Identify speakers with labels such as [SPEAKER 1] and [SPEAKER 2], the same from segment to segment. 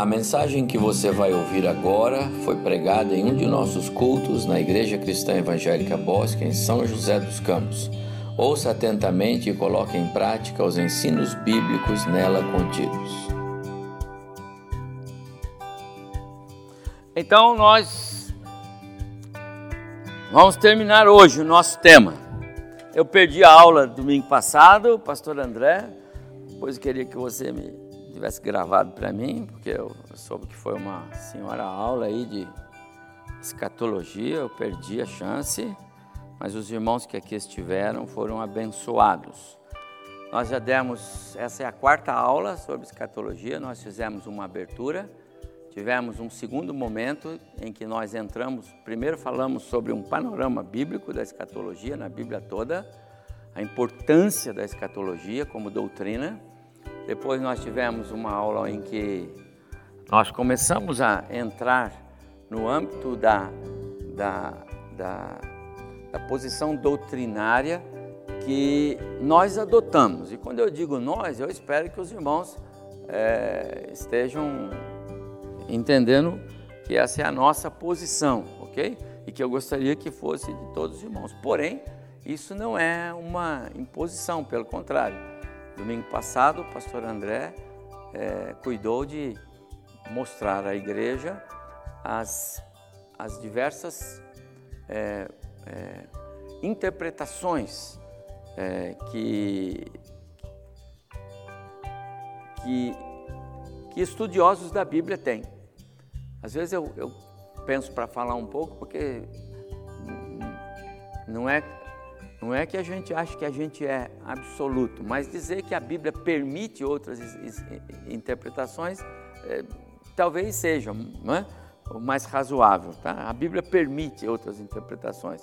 [SPEAKER 1] A mensagem que você vai ouvir agora foi pregada em um de nossos cultos na Igreja Cristã Evangélica Bosque, em São José dos Campos. Ouça atentamente e coloque em prática os ensinos bíblicos nela contidos.
[SPEAKER 2] Então nós vamos terminar hoje o nosso tema. Eu perdi a aula domingo passado, pastor André, depois eu queria que você me tivesse gravado para mim, porque eu soube que foi uma senhora aula aí de escatologia, eu perdi a chance, mas os irmãos que aqui estiveram foram abençoados. Nós já demos, essa é a quarta aula sobre escatologia, nós fizemos uma abertura, tivemos um segundo momento em que nós entramos, primeiro falamos sobre um panorama bíblico da escatologia na Bíblia toda, a importância da escatologia como doutrina, depois nós tivemos uma aula em que nós começamos a entrar no âmbito da, da, da, da posição doutrinária que nós adotamos. E quando eu digo nós, eu espero que os irmãos é, estejam entendendo que essa é a nossa posição, ok? E que eu gostaria que fosse de todos os irmãos. Porém, isso não é uma imposição, pelo contrário. Domingo passado, o pastor André é, cuidou de mostrar à igreja as, as diversas é, é, interpretações é, que, que, que, estudiosos da Bíblia têm. Às vezes eu, eu penso para falar um pouco, porque não é não é que a gente acha que a gente é absoluto, mas dizer que a Bíblia permite outras interpretações, é, talvez seja é? o mais razoável. Tá? A Bíblia permite outras interpretações,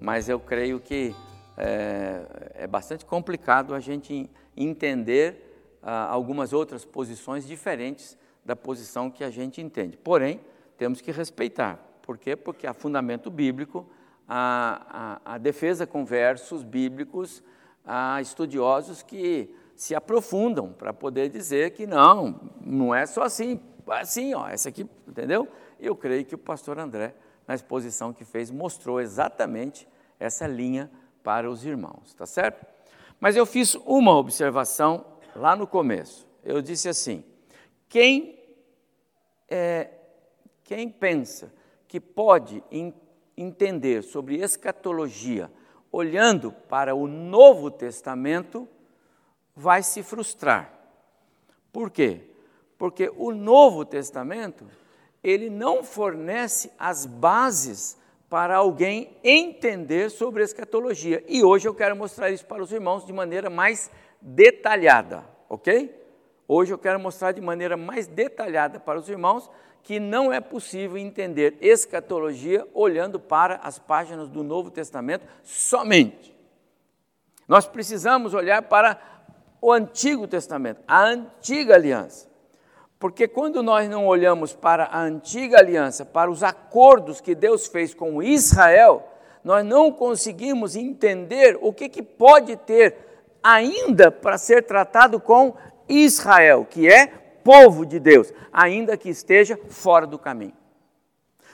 [SPEAKER 2] mas eu creio que é, é bastante complicado a gente entender ah, algumas outras posições diferentes da posição que a gente entende. Porém, temos que respeitar. Por quê? Porque há fundamento bíblico a, a, defesa com versos bíblicos a estudiosos que se aprofundam para poder dizer que não, não é só assim, assim, ó, essa aqui, entendeu? Eu creio que o pastor André, na exposição que fez, mostrou exatamente essa linha para os irmãos, tá certo? Mas eu fiz uma observação lá no começo. Eu disse assim: quem é, quem pensa que pode entender sobre escatologia olhando para o Novo Testamento, vai se frustrar. Por quê? Porque o Novo Testamento, ele não fornece as bases para alguém entender sobre escatologia. E hoje eu quero mostrar isso para os irmãos de maneira mais detalhada, ok? Hoje eu quero mostrar de maneira mais detalhada para os irmãos que não é possível entender escatologia olhando para as páginas do Novo Testamento somente. Nós precisamos olhar para o Antigo Testamento, a antiga aliança. Porque quando nós não olhamos para a antiga aliança, para os acordos que Deus fez com Israel, nós não conseguimos entender o que, que pode ter ainda para ser tratado com Israel, que é povo de Deus, ainda que esteja fora do caminho.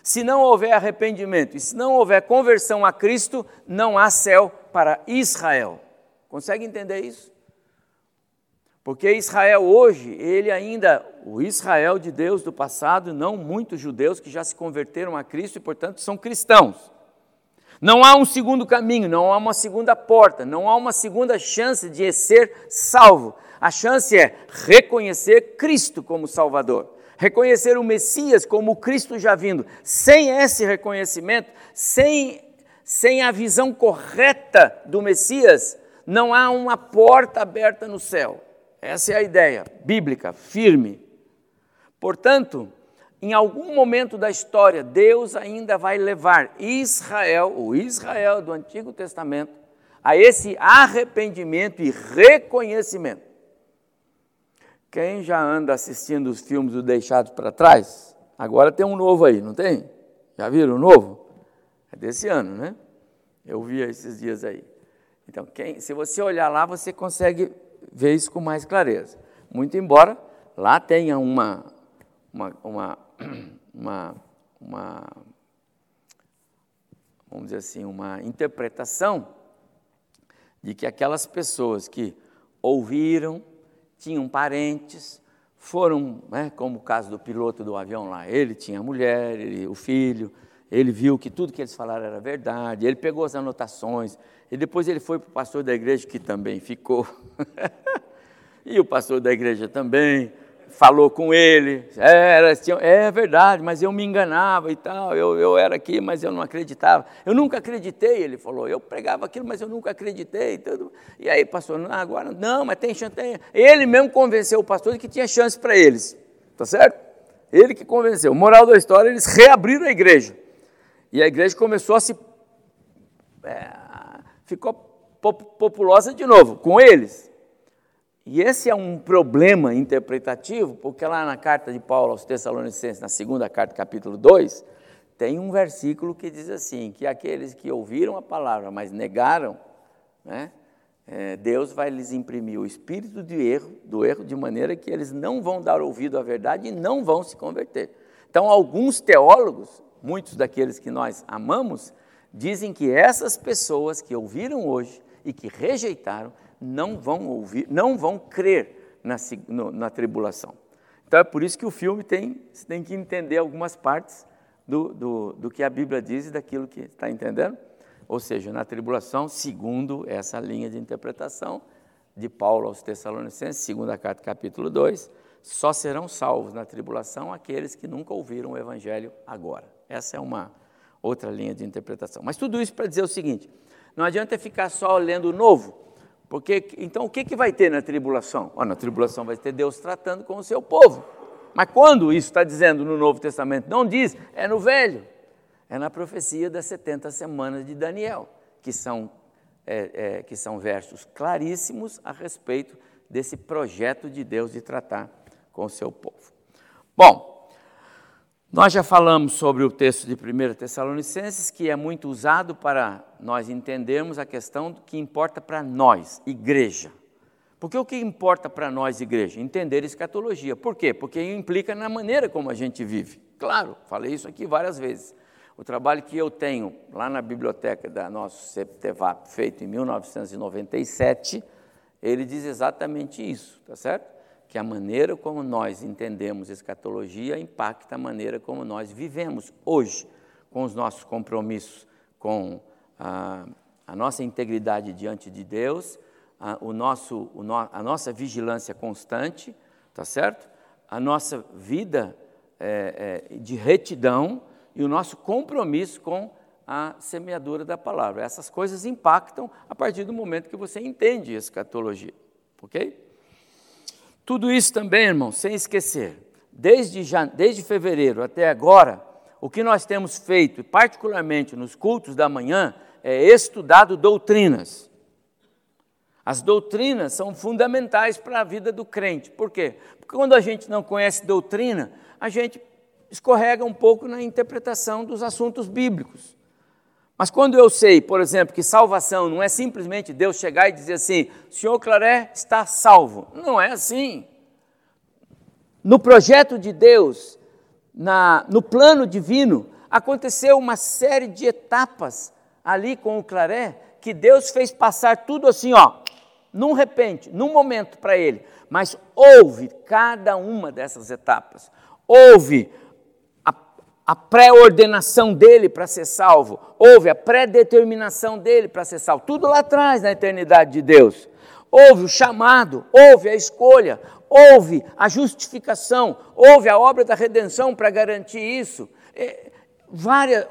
[SPEAKER 2] Se não houver arrependimento e se não houver conversão a Cristo, não há céu para Israel. Consegue entender isso? Porque Israel hoje, ele ainda, o Israel de Deus do passado, não muitos judeus que já se converteram a Cristo e, portanto, são cristãos. Não há um segundo caminho, não há uma segunda porta, não há uma segunda chance de ser salvo. A chance é reconhecer Cristo como Salvador, reconhecer o Messias como o Cristo já vindo. Sem esse reconhecimento, sem, sem a visão correta do Messias, não há uma porta aberta no céu. Essa é a ideia bíblica, firme. Portanto, em algum momento da história, Deus ainda vai levar Israel, o Israel do Antigo Testamento, a esse arrependimento e reconhecimento. Quem já anda assistindo os filmes do Deixados para Trás? Agora tem um novo aí, não tem? Já viram o novo? É desse ano, né? Eu vi esses dias aí. Então, quem, se você olhar lá, você consegue ver isso com mais clareza. Muito embora lá tenha uma, uma, uma, uma, uma vamos dizer assim, uma interpretação de que aquelas pessoas que ouviram, tinham parentes, foram, né, como o caso do piloto do avião lá, ele tinha a mulher, ele, o filho, ele viu que tudo que eles falaram era verdade, ele pegou as anotações, e depois ele foi para o pastor da igreja, que também ficou, e o pastor da igreja também, falou com ele, era, é verdade, mas eu me enganava e tal, eu, eu era aqui, mas eu não acreditava. Eu nunca acreditei, ele falou, eu pregava aquilo, mas eu nunca acreditei. Tudo. E aí, pastor, não, agora não, mas tem chance. Tem. Ele mesmo convenceu o pastor de que tinha chance para eles, tá certo? Ele que convenceu. Moral da história, eles reabriram a igreja. E a igreja começou a se. É, ficou populosa de novo, com eles. E esse é um problema interpretativo, porque lá na carta de Paulo aos Tessalonicenses, na segunda carta, capítulo 2, tem um versículo que diz assim: que aqueles que ouviram a palavra, mas negaram, né, é, Deus vai lhes imprimir o espírito de erro, do erro, de maneira que eles não vão dar ouvido à verdade e não vão se converter. Então, alguns teólogos, muitos daqueles que nós amamos, dizem que essas pessoas que ouviram hoje e que rejeitaram, não vão ouvir, não vão crer na, na tribulação. Então é por isso que o filme tem, você tem que entender algumas partes do, do, do que a Bíblia diz e daquilo que está entendendo. Ou seja, na tribulação, segundo essa linha de interpretação de Paulo aos Tessalonicenses, segunda carta, capítulo 2, só serão salvos na tribulação aqueles que nunca ouviram o Evangelho agora. Essa é uma outra linha de interpretação. Mas tudo isso para dizer o seguinte: não adianta ficar só lendo o novo, porque então o que, que vai ter na tribulação? Oh, na tribulação vai ter Deus tratando com o seu povo. Mas quando isso está dizendo no Novo Testamento? Não diz, é no Velho. É na profecia das 70 semanas de Daniel, que são, é, é, que são versos claríssimos a respeito desse projeto de Deus de tratar com o seu povo. Bom, nós já falamos sobre o texto de 1 Tessalonicenses, que é muito usado para nós entendermos a questão que importa para nós, igreja. Porque o que importa para nós, igreja? Entender escatologia. Por quê? Porque implica na maneira como a gente vive. Claro, falei isso aqui várias vezes. O trabalho que eu tenho lá na biblioteca da nosso CEPTEVAP, feito em 1997, ele diz exatamente isso, tá certo? que a maneira como nós entendemos escatologia impacta a maneira como nós vivemos hoje, com os nossos compromissos, com a, a nossa integridade diante de Deus, a, o nosso, o no, a nossa vigilância constante, tá certo? A nossa vida é, é, de retidão e o nosso compromisso com a semeadura da palavra. Essas coisas impactam a partir do momento que você entende escatologia, ok? Tudo isso também, irmão, sem esquecer, desde, desde fevereiro até agora, o que nós temos feito, particularmente nos cultos da manhã, é estudado doutrinas. As doutrinas são fundamentais para a vida do crente. Por quê? Porque quando a gente não conhece doutrina, a gente escorrega um pouco na interpretação dos assuntos bíblicos. Mas quando eu sei, por exemplo, que salvação não é simplesmente Deus chegar e dizer assim: senhor Claré está salvo. Não é assim. No projeto de Deus, na, no plano divino, aconteceu uma série de etapas ali com o Claré que Deus fez passar tudo assim, ó, num repente, num momento para ele. Mas houve cada uma dessas etapas. Houve a pré-ordenação dele para ser salvo, houve a pré-determinação dele para ser salvo, tudo lá atrás na eternidade de Deus. Houve o chamado, houve a escolha, houve a justificação, houve a obra da redenção para garantir isso. É, várias,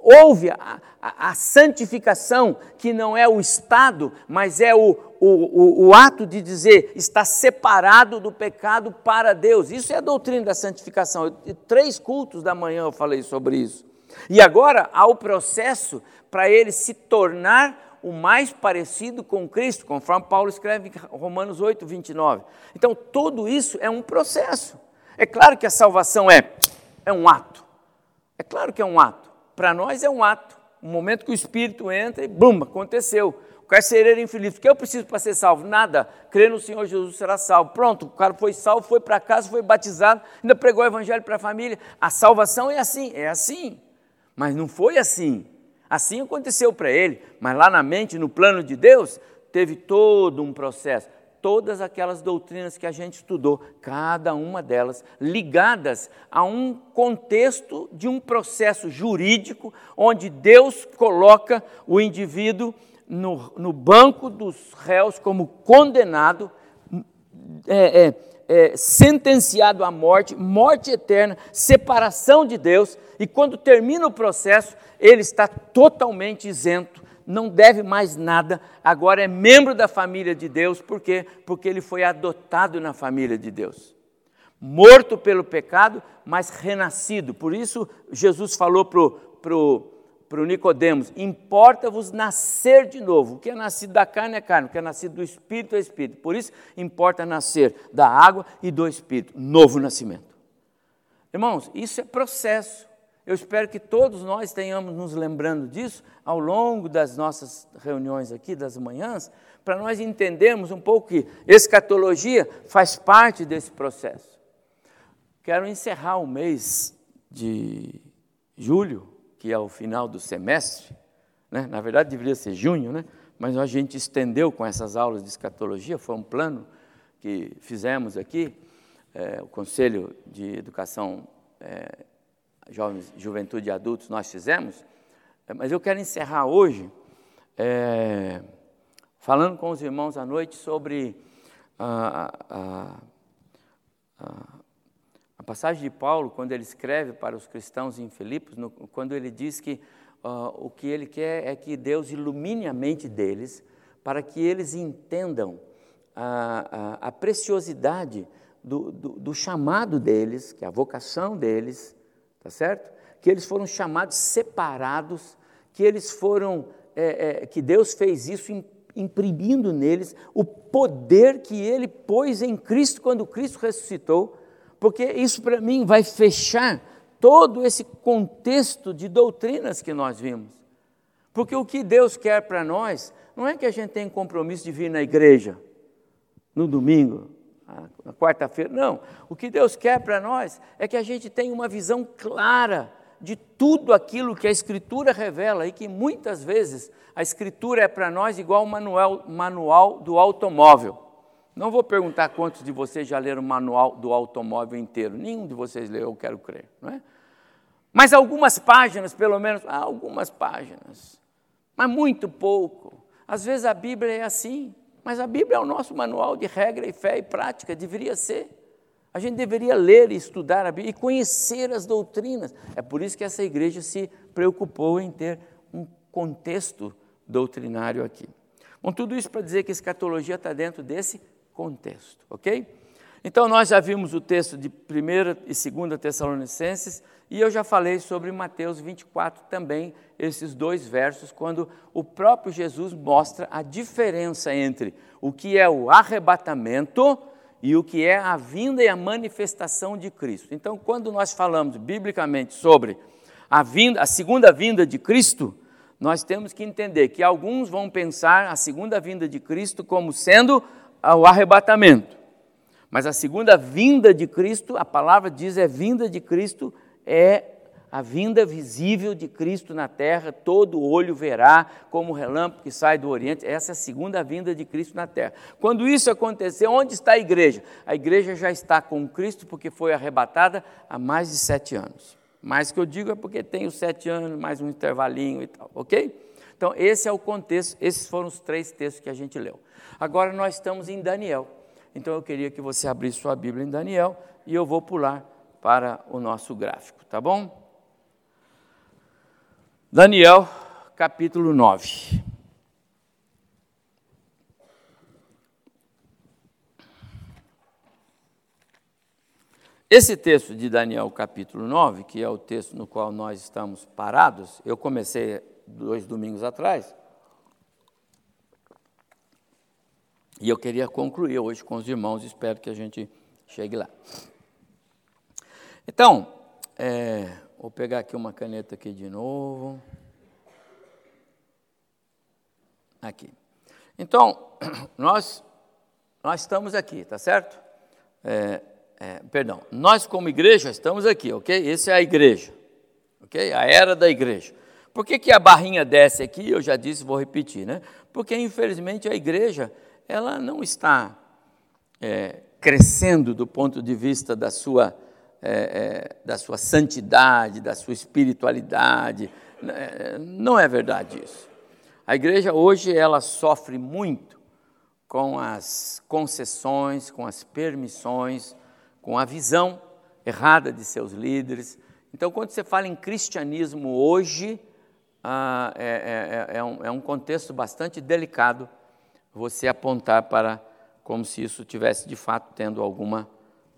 [SPEAKER 2] houve a, a, a, santificação, que não é o estado, mas é o, o, o, o ato de dizer está separado do pecado para Deus. Isso é a doutrina da santificação. três cultos da manhã eu falei sobre isso. E agora há o processo para ele se tornar o mais parecido com Cristo, conforme Paulo escreve em Romanos 8, 29. Então, tudo isso é um processo. É claro que a salvação é, é um ato. É claro que é um ato. Para nós é um ato. Um momento que o Espírito entra e, bum, aconteceu. carcereiro infeliz. O que eu preciso para ser salvo? Nada. Crer no Senhor Jesus será salvo. Pronto, o cara foi salvo, foi para casa, foi batizado, ainda pregou o evangelho para a família. A salvação é assim, é assim. Mas não foi assim. Assim aconteceu para ele, mas lá na mente, no plano de Deus, teve todo um processo. Todas aquelas doutrinas que a gente estudou, cada uma delas ligadas a um contexto de um processo jurídico, onde Deus coloca o indivíduo no, no banco dos réus como condenado, é, é, é, sentenciado à morte, morte eterna, separação de Deus, e quando termina o processo, ele está totalmente isento não deve mais nada, agora é membro da família de Deus, por quê? Porque ele foi adotado na família de Deus. Morto pelo pecado, mas renascido. Por isso, Jesus falou para o pro, pro Nicodemos: importa-vos nascer de novo. O que é nascido da carne é carne, o que é nascido do Espírito é Espírito. Por isso, importa nascer da água e do Espírito. Novo nascimento. Irmãos, isso é processo. Eu espero que todos nós tenhamos nos lembrando disso ao longo das nossas reuniões aqui, das manhãs, para nós entendermos um pouco que escatologia faz parte desse processo. Quero encerrar o mês de julho, que é o final do semestre, né? na verdade deveria ser junho, né? mas a gente estendeu com essas aulas de escatologia, foi um plano que fizemos aqui, é, o Conselho de Educação é, jovens, juventude e adultos, nós fizemos, é, mas eu quero encerrar hoje falando com os irmãos à noite sobre a, a, a, a, passagem de Paulo, quando ele escreve para os cristãos em Filipos, no, quando ele diz que uh, o que ele quer é que Deus ilumine a mente deles, para que eles entendam a, a preciosidade do, do, do chamado deles, que é a vocação deles, tá certo? Que eles foram chamados separados, que eles foram, é, é, que Deus fez isso imprimindo neles o poder que Ele pôs em Cristo quando Cristo ressuscitou, porque isso para mim vai fechar todo esse contexto de doutrinas que nós vimos. Porque o que Deus quer para nós não é que a gente tenha compromisso de vir na igreja no domingo, na quarta-feira. Não. O que Deus quer para nós é que a gente tenha uma visão clara de tudo aquilo que a Escritura revela e que muitas vezes a Escritura é para nós igual o manual, manual do automóvel. Não vou perguntar quantos de vocês já leram o manual do automóvel inteiro. Nenhum de vocês leu, eu quero crer, não é? Mas algumas páginas, pelo menos, algumas páginas, mas muito pouco. Às vezes a Bíblia é assim. Mas a Bíblia é o nosso manual de regra e fé e prática, deveria ser. A gente deveria ler e estudar a Bíblia e conhecer as doutrinas. É por isso que essa igreja se preocupou em ter um contexto doutrinário aqui. Bom, tudo isso para dizer que escatologia está dentro desse contexto, ok? Então, nós já vimos o texto de 1 e 2 Tessalonicenses, e eu já falei sobre Mateus 24 também, esses dois versos, quando o próprio Jesus mostra a diferença entre o que é o arrebatamento e o que é a vinda e a manifestação de Cristo. Então, quando nós falamos biblicamente sobre a vinda, a segunda vinda de Cristo, nós temos que entender que alguns vão pensar a segunda vinda de Cristo como sendo o arrebatamento. Mas a segunda vinda de Cristo, a palavra diz é vinda de Cristo, é a vinda visível de Cristo na terra, todo olho verá como o relâmpago que sai do Oriente. Essa é a segunda vinda de Cristo na terra. Quando isso acontecer, onde está a igreja? A igreja já está com Cristo porque foi arrebatada há mais de sete anos. Mais que eu digo é porque tem os sete anos, mais um intervalinho e tal, ok? Então, esse é o contexto, esses foram os três textos que a gente leu. Agora nós estamos em Daniel. Então eu queria que você abrisse sua Bíblia em Daniel e eu vou pular para o nosso gráfico, tá bom? Daniel, capítulo 9. Esse texto de Daniel, capítulo 9, que é o texto no qual nós estamos parados, eu comecei dois domingos atrás, E eu queria concluir hoje com os irmãos, espero que a gente chegue lá. Então, é, vou pegar aqui uma caneta aqui de novo. Aqui. Então, nós, nós estamos aqui, tá certo? É, é, perdão, nós como igreja estamos aqui, ok? Essa é a igreja, ok? A era da igreja. Por que, que a barrinha desce aqui? Eu já disse, vou repetir, né? Porque infelizmente a igreja, ela não está é, crescendo do ponto de vista da sua, é, é, da sua santidade, da sua espiritualidade. Né? Não é verdade isso. A igreja hoje ela sofre muito com as concessões, com as permissões, com a visão errada de seus líderes. Então, quando você fala em cristianismo hoje, ah, é, é, é, um, é um contexto bastante delicado você apontar para como se isso tivesse de fato tendo alguma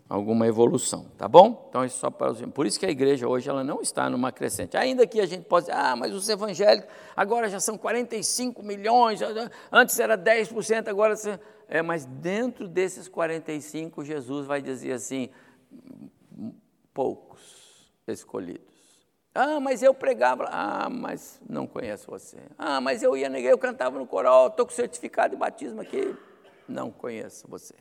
[SPEAKER 2] alguma evolução, tá bom? Então isso só para os... por isso que a igreja hoje ela não está numa crescente. Ainda que a gente possa, ah, mas os evangélicos agora já são 45 milhões, antes era 10%, agora é, mas dentro desses 45 Jesus vai dizer assim, poucos escolhidos. Ah, mas eu pregava. Ah, mas não conheço você. Ah, mas eu ia igreja, eu cantava no coral, estou com certificado de batismo aqui. Não conheço você.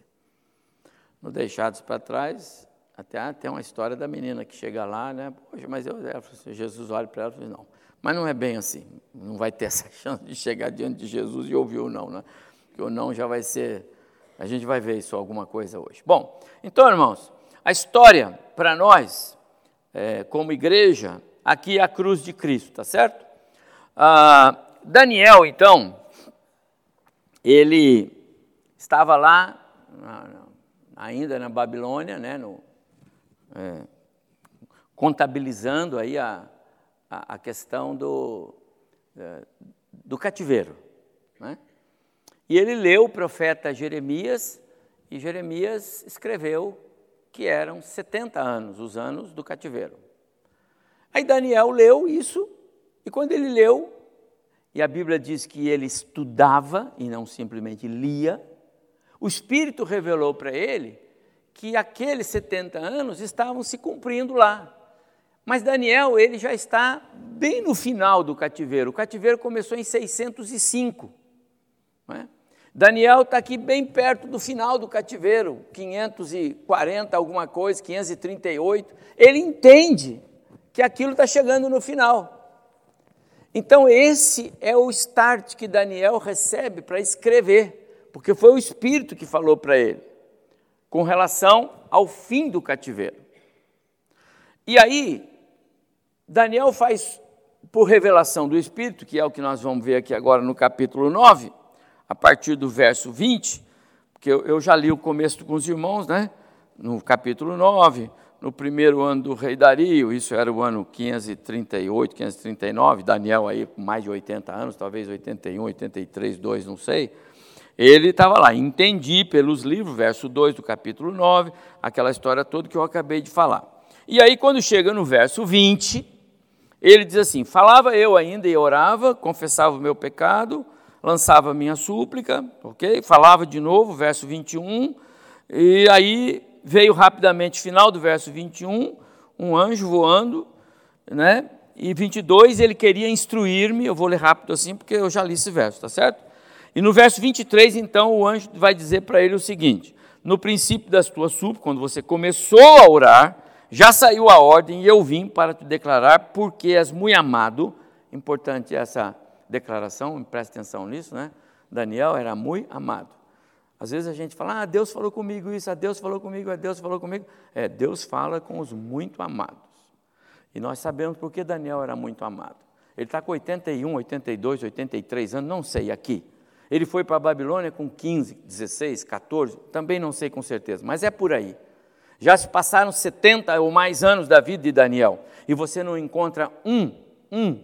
[SPEAKER 2] No Deixados para Trás, até ah, tem uma história da menina que chega lá, né? Poxa, mas eu, assim, Jesus olha para ela e fala, não. Mas não é bem assim. Não vai ter essa chance de chegar diante de Jesus e ouvir o não, né? Porque o não já vai ser. A gente vai ver isso alguma coisa hoje. Bom, então, irmãos, a história para nós, é, como igreja, aqui é a cruz de Cristo, tá certo? Ah, Daniel, então, ele estava lá, ainda na Babilônia, né, no, é, contabilizando aí a, a, a questão do, é, do cativeiro. Né? E ele leu o profeta Jeremias, e Jeremias escreveu que eram 70 anos, os anos do cativeiro. Aí Daniel leu isso, e quando ele leu, e a Bíblia diz que ele estudava e não simplesmente lia, o Espírito revelou para ele que aqueles 70 anos estavam se cumprindo lá. Mas Daniel, ele já está bem no final do cativeiro. O cativeiro começou em 605. É? Daniel está aqui bem perto do final do cativeiro, 540, alguma coisa, 538. Ele entende que aquilo está chegando no final. Então, esse é o start que Daniel recebe para escrever, porque foi o Espírito que falou para ele, com relação ao fim do cativeiro. E aí, Daniel faz, por revelação do Espírito, que é o que nós vamos ver aqui agora no capítulo 9, a partir do verso 20, porque eu, já li o começo com os irmãos, né? No capítulo 9 no primeiro ano do rei Dario, isso era o ano 538, 539, Daniel aí com mais de 80 anos, talvez 81, 83, 2, não sei. Ele estava lá, entendi pelos livros, verso 2 do capítulo 9, aquela história toda que eu acabei de falar. E aí, quando chega no verso 20, ele diz assim: Falava eu ainda e orava, confessava o meu pecado, lançava minha súplica, ok? Falava de novo, verso 21, e aí veio rapidamente, final do verso 21, um anjo voando, né? E 22, ele queria instruir-me, eu vou ler rápido assim, porque eu já li esse verso, tá certo? E no verso 23, então, o anjo vai dizer para ele o seguinte: No princípio das tuas súplicas, quando você começou a orar, já saiu a ordem e eu vim para te declarar, porque és muito amado. Importante essa declaração, presta atenção nisso, né? Daniel era muito amado. Às vezes a gente fala, ah, Deus falou comigo isso, ah, Deus falou comigo, ah, Deus falou comigo. É, Deus fala com os muito amados. E nós sabemos por que Daniel era muito amado. Ele está com 81, 82, 83 anos, não sei aqui. Ele foi para a Babilônia com 15, 16, 14, também não sei com certeza, mas é por aí. Já se passaram 70 ou mais anos da vida de Daniel e você não encontra um, um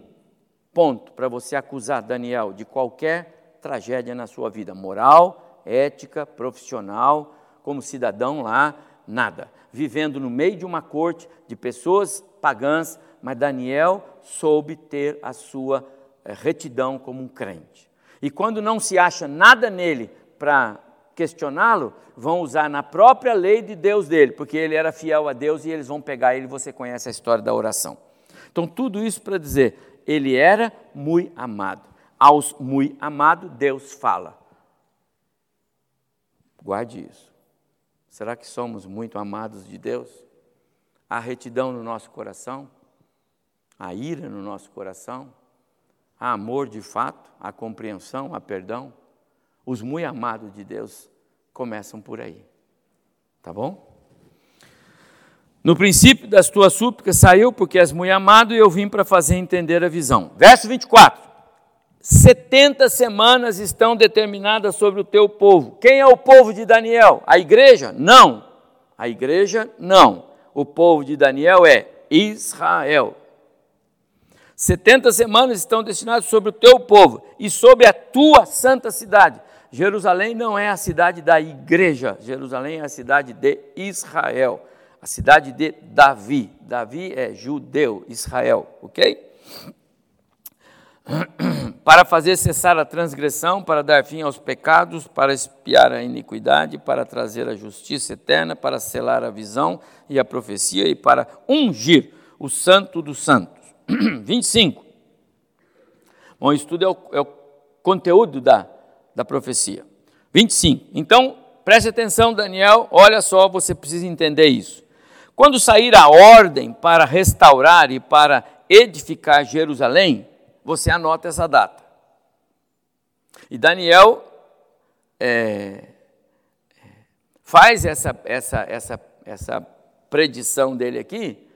[SPEAKER 2] ponto para você acusar Daniel de qualquer tragédia na sua vida moral, ética, profissional, como cidadão lá, nada. Vivendo no meio de uma corte de pessoas pagãs, mas Daniel soube ter a sua eh, retidão como um crente. E quando não se acha nada nele para questioná-lo, vão usar na própria lei de Deus dele, porque ele era fiel a Deus e eles vão pegar ele, você conhece a história da oração. Então, tudo isso para dizer, ele era muito amado. Aos muito amado, Deus fala. Guarde isso. Será que somos muito amados de Deus? Há retidão no nosso coração? Há ira no nosso coração? Há amor de fato? Há compreensão? Há perdão? Os muito amados de Deus começam por aí. Tá bom? No princípio das tuas súplicas saiu, porque és muito amado, e eu vim para fazer entender a visão. Verso 24. 70 semanas estão determinadas sobre o teu povo. Quem é o povo de Daniel? A igreja? Não. A igreja? Não. O povo de Daniel é Israel. 70 semanas estão destinadas sobre o teu povo e sobre a tua santa cidade. Jerusalém não é a cidade da igreja, Jerusalém é a cidade de Israel a cidade de Davi. Davi é judeu, Israel, ok? Para fazer cessar a transgressão, para dar fim aos pecados, para espiar a iniquidade, para trazer a justiça eterna, para selar a visão e a profecia e para ungir o santo dos santos. 25. Bom, isso tudo é o, é o conteúdo da, da profecia. 25. Então, preste atenção, Daniel, olha só, você precisa entender isso. Quando sair a ordem para restaurar e para edificar Jerusalém, você anota essa data. E Daniel é, faz essa, essa, essa, essa predição dele aqui,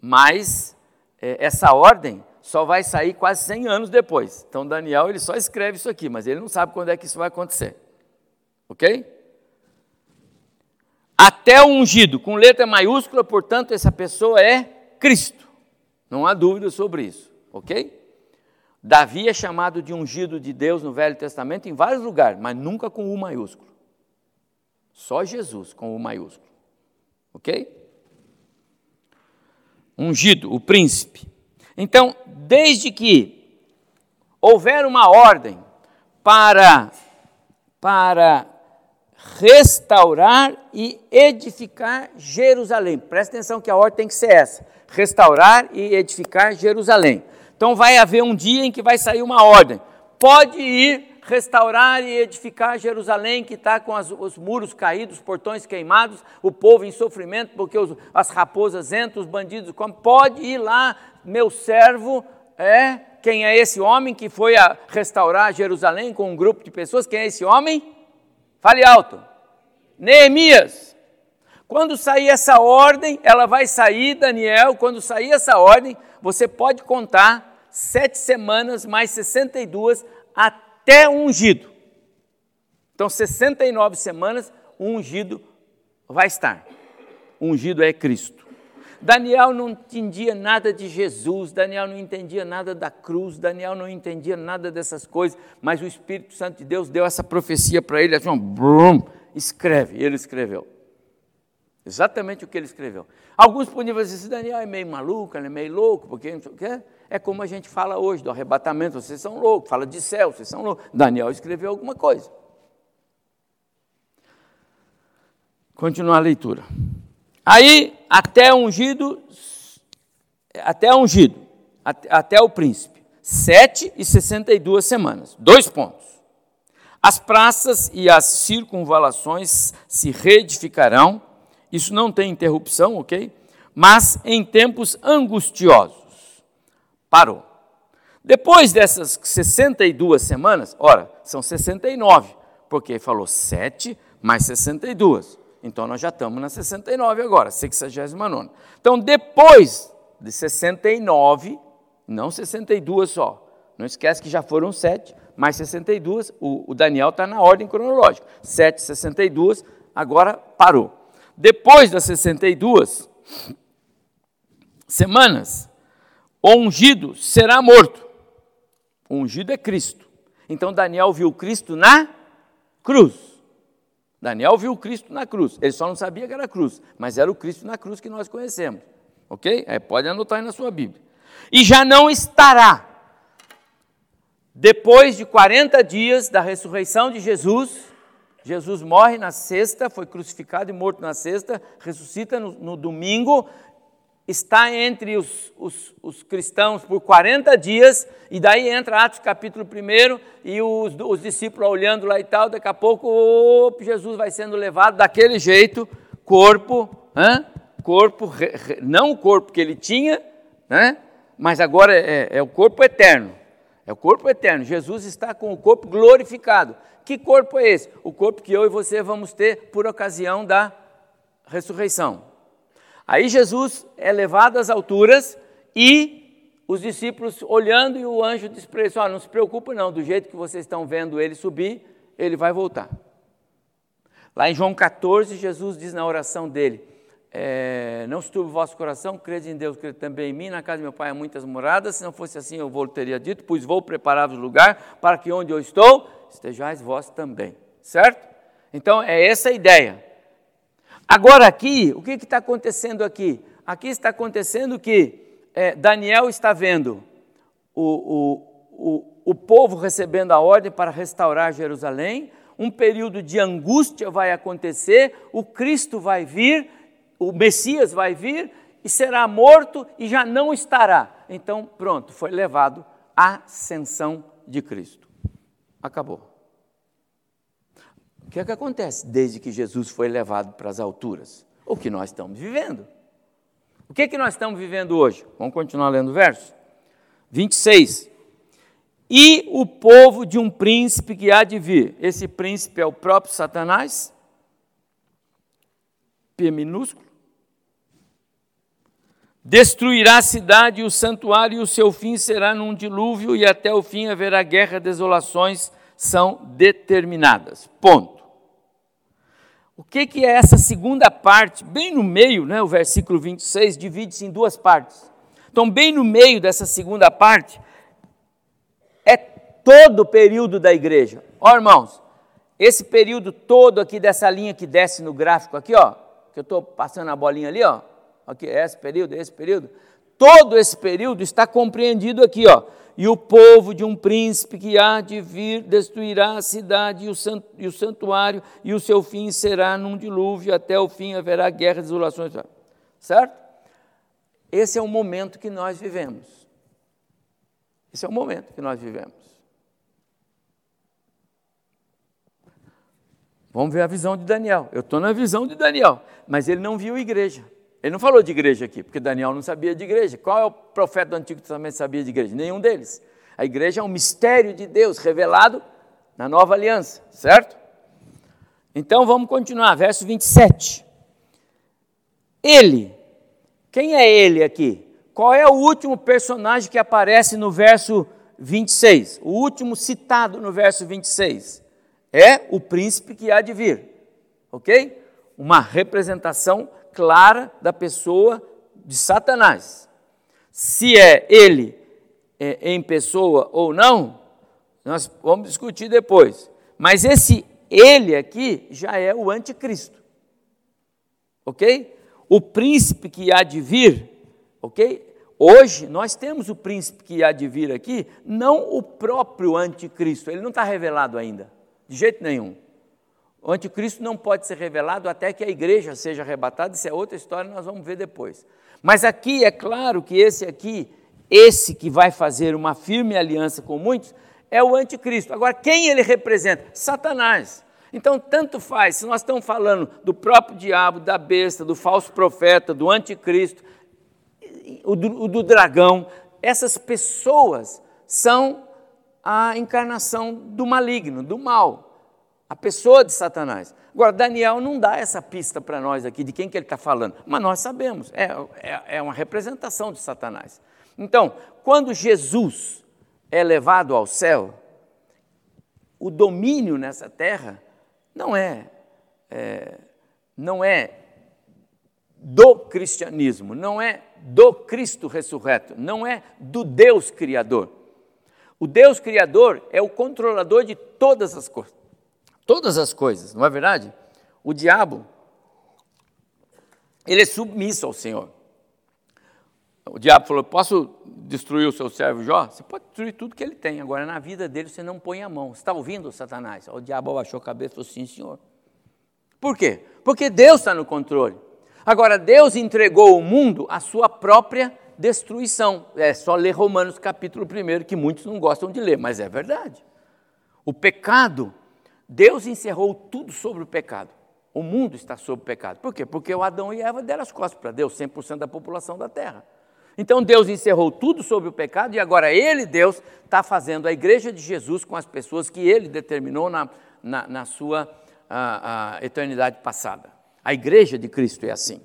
[SPEAKER 2] mas é, essa ordem só vai sair quase 100 anos depois. Então Daniel ele só escreve isso aqui, mas ele não sabe quando é que isso vai acontecer. Ok? até o ungido, com letra maiúscula, portanto, essa pessoa é Cristo. Não há dúvida sobre isso, ok? Davi é chamado de ungido de Deus no Velho Testamento em vários lugares, mas nunca com U maiúsculo. Só Jesus com U maiúsculo, ok? Ungido, o príncipe. Então, desde que houver uma ordem para, para restaurar e edificar Jerusalém. Presta atenção que a ordem tem que ser essa: restaurar e edificar Jerusalém. Então vai haver um dia em que vai sair uma ordem. Pode ir restaurar e edificar Jerusalém, que está com as, os muros caídos, os portões queimados, o povo em sofrimento, porque os, as raposas entram, os bandidos comem. Pode ir lá, meu servo, é quem é esse homem que foi a restaurar Jerusalém com um grupo de pessoas? Quem é esse homem? Fale alto. Neemias. Quando sair essa ordem, ela vai sair, Daniel, quando sair essa ordem, você pode contar sete semanas mais 62 até o ungido. Então, 69 semanas, o ungido vai estar. O ungido é Cristo. Daniel não entendia nada de Jesus, Daniel não entendia nada da cruz, Daniel não entendia nada dessas coisas, mas o Espírito Santo de Deus deu essa profecia para ele, assim, brum, escreve, ele escreveu. Exatamente o que ele escreveu. Alguns podiam dizer assim, Daniel é meio maluco, ele é meio louco, porque. É como a gente fala hoje do arrebatamento, vocês são loucos, fala de céu, vocês são loucos. Daniel escreveu alguma coisa. Continuar a leitura. Aí, até ungido, até ungido, até o príncipe, sete e sessenta e duas semanas. Dois pontos. As praças e as circunvalações se reedificarão, isso não tem interrupção, ok? Mas em tempos angustiosos. Parou. Depois dessas 62 semanas, ora, são 69, porque falou 7 mais 62. Então nós já estamos na 69 agora, 69. Então depois de 69, não 62 só, não esquece que já foram 7, mais 62, o, o Daniel está na ordem cronológica. 7, 62, agora parou. Depois das 62 semanas, o ungido será morto. O ungido é Cristo. Então Daniel viu Cristo na cruz. Daniel viu Cristo na cruz. Ele só não sabia que era cruz, mas era o Cristo na cruz que nós conhecemos. Ok? É, pode anotar aí na sua Bíblia. E já não estará. Depois de 40 dias da ressurreição de Jesus, Jesus morre na sexta, foi crucificado e morto na sexta, ressuscita no, no domingo, está entre os, os, os, cristãos por 40 dias, e daí entra Atos capítulo 1, e os, os discípulos olhando lá e tal, daqui a pouco Jesus vai sendo levado daquele jeito, corpo, corpo, não o corpo que ele tinha, né? mas agora é, é o corpo eterno. É o corpo eterno. Jesus está com o corpo glorificado. Que corpo é esse? O corpo que eu e você vamos ter por ocasião da ressurreição. Aí Jesus é levado às alturas e os discípulos olhando e o anjo diz para eles: oh, não se preocupe não, do jeito que vocês estão vendo ele subir, ele vai voltar. Lá em João 14, Jesus diz na oração dele: é, Não se turbe o vosso coração, crede em Deus, crede também em mim. Na casa de meu pai há muitas moradas. Se não fosse assim, eu vou teria dito, pois vou preparar-vos lugar para que onde eu estou, estejais vós também. Certo? Então é essa a ideia. Agora aqui, o que está acontecendo aqui? Aqui está acontecendo que é, Daniel está vendo o, o, o, o povo recebendo a ordem para restaurar Jerusalém, um período de angústia vai acontecer, o Cristo vai vir, o Messias vai vir e será morto e já não estará. Então, pronto, foi levado à ascensão de Cristo. Acabou. O que é que acontece desde que Jesus foi levado para as alturas? O que nós estamos vivendo. O que é que nós estamos vivendo hoje? Vamos continuar lendo o verso? 26. E o povo de um príncipe que há de vir. Esse príncipe é o próprio Satanás, P minúsculo. Destruirá a cidade e o santuário, e o seu fim será num dilúvio, e até o fim haverá guerra, desolações são determinadas. Ponto. O que, que é essa segunda parte? Bem no meio, né, o versículo 26 divide-se em duas partes. Então, bem no meio dessa segunda parte, é todo o período da igreja. Ó, irmãos, esse período todo aqui dessa linha que desce no gráfico aqui, ó, que eu estou passando a bolinha ali, ó, aqui, esse período, esse período, todo esse período está compreendido aqui, ó e o povo de um príncipe que há de vir destruirá a cidade e o santuário, e o seu fim será num dilúvio, até o fim haverá guerra desolações. Certo? Esse é o momento que nós vivemos. Esse é o momento que nós vivemos. Vamos ver a visão de Daniel. Eu estou na visão de Daniel, mas ele não viu igreja. Ele não falou de igreja aqui, porque Daniel não sabia de igreja. Qual é o profeta do Antigo Testamento que sabia de igreja? Nenhum deles. A igreja é um mistério de Deus revelado na nova aliança, certo? Então vamos continuar, verso 27. Ele, quem é ele aqui? Qual é o último personagem que aparece no verso 26? O último citado no verso 26 é o príncipe que há de vir, ok? Uma representação clara da pessoa de Satanás. Se é ele é, em pessoa ou não, nós vamos discutir depois. Mas esse ele aqui já é o anticristo. Ok? O príncipe que há de vir, ok? Hoje nós temos o príncipe que há de vir aqui, não o próprio anticristo, ele não está revelado ainda, de jeito nenhum. O anticristo não pode ser revelado até que a igreja seja arrebatada, isso é outra história, nós vamos ver depois. Mas aqui é claro que esse aqui, esse que vai fazer uma firme aliança com muitos, é o anticristo. Agora, quem ele representa? Satanás. Então, tanto faz, se nós estamos falando do próprio diabo, da besta, do falso profeta, do anticristo, o do, o do dragão, essas pessoas são a encarnação do maligno, do mal a pessoa de Satanás. Agora, Daniel não dá essa pista para nós aqui de quem que ele está falando, mas nós sabemos, é, é, é uma representação de Satanás. Então, quando Jesus é levado ao céu, o domínio nessa terra não é, é, não é do cristianismo, não é do Cristo ressurreto, não é do Deus Criador. O Deus Criador é o controlador de todas as coisas todas as coisas, não é verdade? O diabo, ele é submisso ao Senhor. O diabo falou: Posso destruir o seu servo Jó? Você pode destruir tudo que ele tem, agora na vida dele você não põe a mão. Você está ouvindo, Satanás? O diabo abaixou a cabeça e falou: Sim, senhor. Por quê? Porque Deus está no controle. Agora, Deus entregou o mundo à sua própria destruição. É só ler Romanos capítulo 1, que muitos não gostam de ler, mas é verdade. O pecado, Deus encerrou tudo sobre o pecado. O mundo está sob o pecado. Por quê? Porque o Adão e Eva deram as costas para Deus, 100% da população da terra. Então Deus encerrou tudo sobre o pecado e agora Ele, Deus, está fazendo a igreja de Jesus com as pessoas que Ele determinou na, na, na sua a, a eternidade passada. A igreja de Cristo é assim.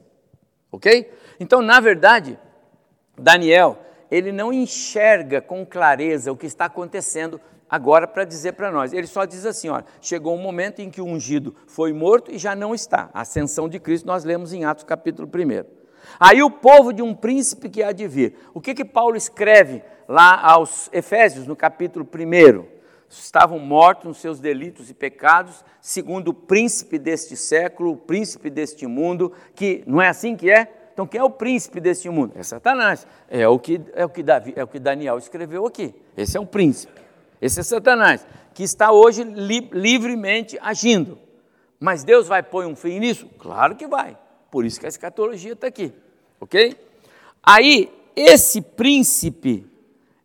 [SPEAKER 2] Ok? Então, na verdade, Daniel, ele não enxerga com clareza o que está acontecendo agora para dizer para nós. Ele só diz assim: olha, chegou um momento em que o ungido foi morto e já não está. A ascensão de Cristo nós lemos em Atos capítulo 1. Aí o povo de um príncipe que há de vir. O que que Paulo escreve lá aos Efésios, no capítulo 1? Estavam mortos nos seus delitos e pecados, segundo o príncipe deste século, o príncipe deste mundo, que não é assim que é? Então, quem é o príncipe deste mundo? É Satanás. É o que, é o que, Davi, é o que Daniel escreveu aqui. Esse é o príncipe. Esse é Satanás, que está hoje li, livremente agindo. Mas Deus vai pôr um fim nisso? Claro que vai. Por isso que a escatologia está aqui. Ok? Aí, esse príncipe,